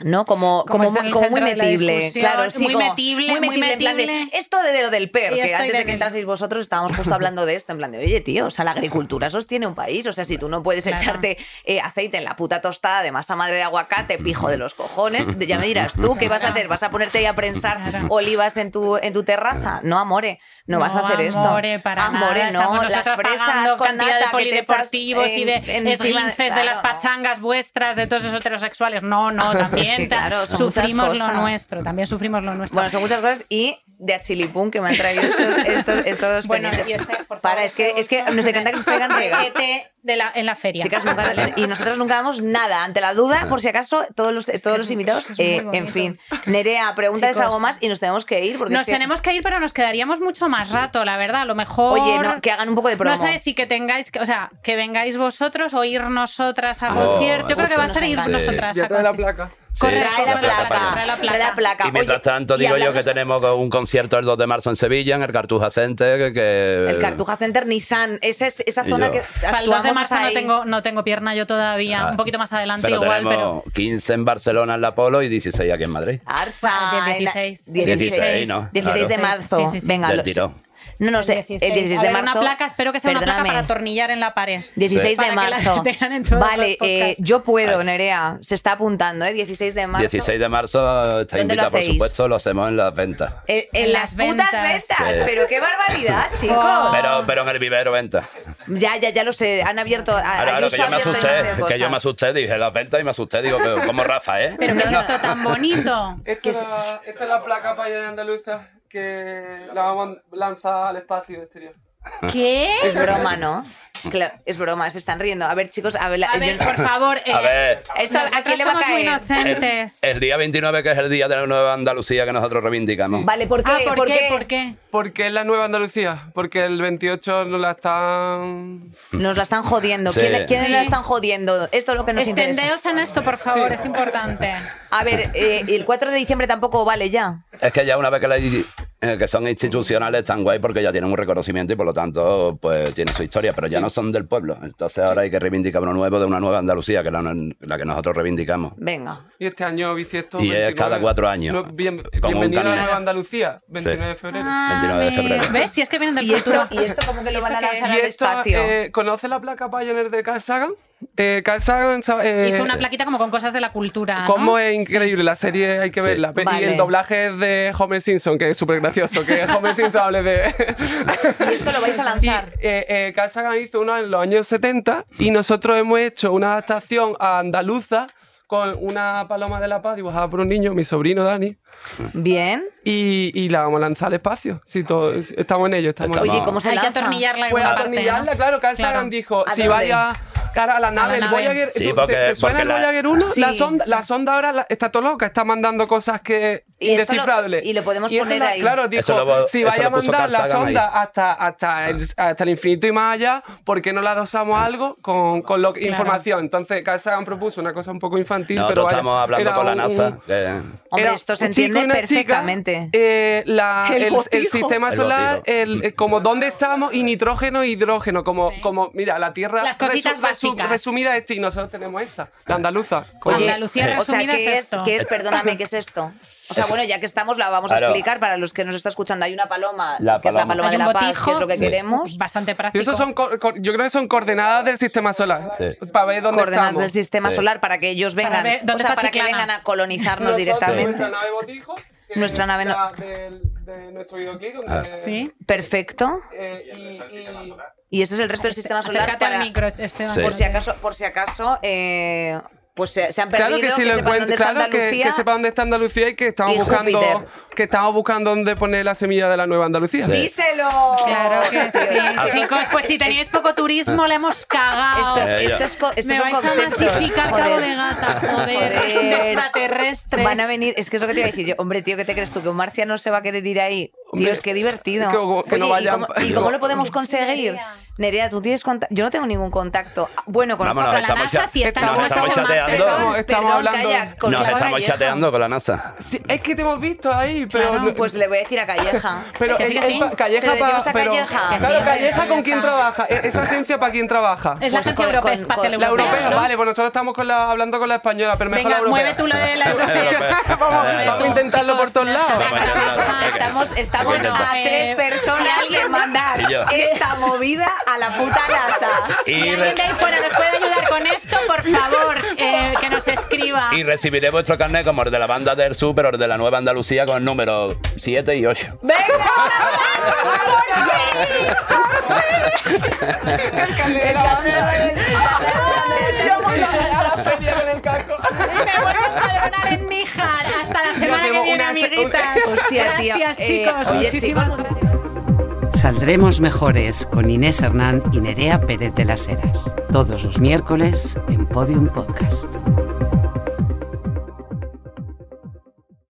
¿no? Como, Como muy- como metible. Claro, sí, muy como metible, muy muy metible, en plan de, metible. esto de, lo del PER, que antes de de que entraseis vosotros estábamos justo hablando de esto, en plan de, oye, tío, o sea, la agricultura sostiene un país, o sea, si tú no puedes Claro. echarte eh, aceite en la puta tostada de masa madre de aguacate, pijo de los cojones, ya me dirás tú, ¿qué vas a hacer? ¿Vas a ponerte ahí a prensar olivas en tu, en tu terraza? No, amore, no, vas a hacer esto. amore, para Amore, nada. no, las fresas con cantidad nata de que te echas polideportivos y de en- encima de- esguinces las claro, pachangas vuestras, de todos esos heterosexuales. No, no, también Sufrimos lo nuestro, también sufrimos lo nuestro. Bueno, son muchas cosas y de Achilipum que me han traído estos, estos, estos Bueno, pendientes. este, Para, es que, es que nos encanta que nos traigan regalo. Paquete de la, en la feria. Chicas, nunca- y nosotros nunca damos nada. Ante la duda, por si acaso, todos los, todos los invitados, es eh, en fin. Nerea, pregúntales Chicos. algo más y nos tenemos que ir. Porque Nos es que- tenemos que ir, pero nos quedaríamos mucho más rato, la verdad. A lo mejor. Oye, no, que hagan un poco de promo. No sé si que tengáis, que- o sea, que vengáis vosotros o ir nosotras a Oh, concierto. Yo creo que va a ser ir nosotras a trae la concierto. placa. Corre, Sí, trae la la placa, trae la placa. Y mientras Oye, tanto, y digo yo que tenemos un concierto el 2 de marzo en Sevilla, en el Cartuja Center, que... que- El Cartuja Center Nissan, esa, es, esa zona yo. que Para el 2 de marzo no tengo, no tengo pierna yo todavía. Ah, un poquito más adelante Pero igual, tenemos pero. 15 en Barcelona en la Polo y 16 aquí en Madrid. Arsa, Ah, el en la- 16. 16, ¿no? 16 de Claro. marzo. Sí, sí, sí. Venga, Del los-. No, no sé. El 16 A de ver, marzo. una placa, espero que sea una placa para atornillar en la pared. 16 de Para que la marzo. en Vale, los eh, yo puedo, Nerea. Se está apuntando, ¿eh? 16 de marzo. 16 de marzo está ¿Dónde lo invitado, por supuesto, lo hacemos en las ventas. En, en En las las putas ventas. ventas. Sí. Pero qué barbaridad, chicos. Oh. Pero, pero en el vivero venta. Ya, ya, ya lo sé. Han abierto. a- Claro, que yo me asusté, que yo me asusté, dije las ventas y me asusté, digo, pero como Rafa, ¿eh? Pero ¿qué es esto tan bonito? Esta es, la, esta es la placa para llenar andaluza que la vamos a lanzar al espacio exterior. ¿Qué? Es broma, ¿no? Claro, es broma, se están riendo. A ver, chicos, a ver, la- A ver, yo- por favor. A ver. Esto, ¿a quién le va a somos muy caer? inocentes. El día 29, que es el día de la nueva Andalucía que nosotros reivindicamos. Vale, ¿por qué? Ah, ¿por, ¿Por qué? qué? ¿Por qué? Porque es la nueva Andalucía. Porque el 28 nos la están. Nos la están jodiendo. Sí. ¿Quién- ¿Quiénes Sí. la están jodiendo? Esto es lo que nos interesa. Extendeos en esto, por favor, es importante. A ver, eh, el 4 de diciembre tampoco vale ya. Es que ya una vez que, la- eh, que son institucionales están guay porque ya tienen un reconocimiento y por lo tanto pues tienen su historia, pero ya no son del pueblo. Entonces ahora hay que reivindicar uno nuevo de una nueva Andalucía, que es la, la que nosotros reivindicamos. Venga. Y este año bisiesto. Y es cada cuatro años. No, bien- Como bienvenido a la nueva Andalucía, 29 de febrero. 29 de febrero. ¿Ves? Si es que vienen del ¿Y esto. ¿Y esto cómo que lo van a ¿Esto qué lanzar al espacio? eh, ¿conoce la placa Pioneer de Carl Sagan? Eh, Carl Sagan, sa- eh, Hizo una plaquita como con cosas de la cultura. ¿no? Cómo es increíble la serie, hay que Sí. verla. Y el doblaje es de Homer Simpson, que es súper gracioso, que Homer Simpson hable de... ¿Y esto lo vais a Y lanzar? eh, eh, Carl Sagan hizo uno en los años 70 y nosotros hemos hecho una adaptación a andaluza con una paloma de la paz dibujada por un niño, mi sobrino Dani, Bien. y, y la vamos a lanzar al espacio. Sí, todo- estamos en ello. Estamos Oye, ¿cómo se Hay que lanza? atornillarla en Pues parte, atornillarla, ¿no? claro, Carl Claro. Sagan dijo, ¿A si vaya cara a la nave, la el nave. Voyager, Sí, ¿tú- te- porque- ¿te, suena porque el la- Voyager 1? Sí, la, sonda, sí. la sonda ahora la- está todo loca, está mandando cosas que Y lo- y lo podemos poner la- ahí. Claro, dijo, lo- si vaya a mandar la sonda ahí. hasta, hasta, el, hasta el infinito y más allá, ¿por qué no la dosamos algo con, con lo, información? Entonces Carl Sagan propuso una cosa un poco infantil, pero estamos hablando era con la NASA. que- Hombre, esto se un chico y entiende una chica, perfectamente. eh, la- El el, el sistema El solar, eh, como dónde estamos y nitrógeno e hidrógeno. Como, como mira, la Tierra Las cositas básicas. resumida esta y nosotros tenemos esta, la andaluza. Oye, Andalucía o sea, resumida ¿qué es es, esto. ¿qué es? Perdóname, ¿qué es esto? O sea, bueno, ya que estamos, la vamos a Claro. explicar para los que nos está escuchando. Hay una paloma, La que es la paloma. de la paz, que es lo que sí. queremos. Bastante Y práctico. eso son, yo creo que son coordenadas del sistema solar. Sí. Para ver dónde Coordenadas estamos. del sistema Sí. solar para que ellos Para vengan, ver dónde o sea, está para que vengan a colonizarnos Nosotros, directamente. Nuestra nave botijo. que Nuestra es nave no- la del- de nuestro videoclip. donde- Ah. Sí. Perfecto. eh, y- y- Y ese es el resto del sistema solar Acércate para, al micro, Esteban. Sí. por si acaso, por si acaso, eh, pues se, se han perdido, Claro que si que lo sepan dónde está claro que, Andalucía. que sepa dónde está Andalucía y que estamos Y buscando Júpiter. que estamos buscando dónde poner la semilla de la nueva Andalucía. Sí. ¡Díselo! Claro que sí. Chicos, pues si teníais poco turismo, le hemos cagado. Esto, Eh, esto es, estos Me vais a masificar Joder. cabo de gata, joder. Joder. Extraterrestres. Van a venir, es que es lo que te iba a decir yo. Hombre, tío, ¿qué te crees tú? ¿Que un marciano se va a querer ir ahí? Hombre, es que divertido. que- que no Oye, ¿y cómo- ¿Y cómo, lo podemos conseguir? Nerea, tú tienes contacto. Yo no tengo ningún contacto. Bueno, con Vámonos, con la estamos NASA, cha- si está estamos estamos chateando. Estamos- hablando- calla, con Nos Clara estamos Calleja. chateando con la NASA. Sí, es que te hemos visto ahí, pero. Claro, pues le voy a decir a Calleja. pero que sí, es- que sí. es pa- Calleja pero- sí, Claro, Calleja con quién trabaja. ¿E- ¿Esa agencia para quién trabaja? Es la Pues agencia europea, La europea. vale, pues nosotros estamos hablando con la española, pero mejor Venga, la europea. mueve tú lo de la europea. Vamos, vamos a intentarlo por todos lados. Estamos, a tres Eh, personas si alguien- de mandar esta movida a la puta NASA. Si Y, alguien re- de ahí fuera nos puede ayudar con esto, por favor, eh, que nos escriba. y recibiré vuestro carnet como el de la banda del sur, pero el de la nueva Andalucía con el número 7 y 8. ¡Venga! El carnet de la banda. Íbamos a la el casco. Me voy a empadronar en Níjar. Hasta la semana que viene, amiguitas. Hostia, tío. Gracias, Eh, chicos. Gracias. muchísimas Saldremos mejores con Inés Hernán y Nerea Pérez de las Heras. Todos los miércoles en Podium Podcast.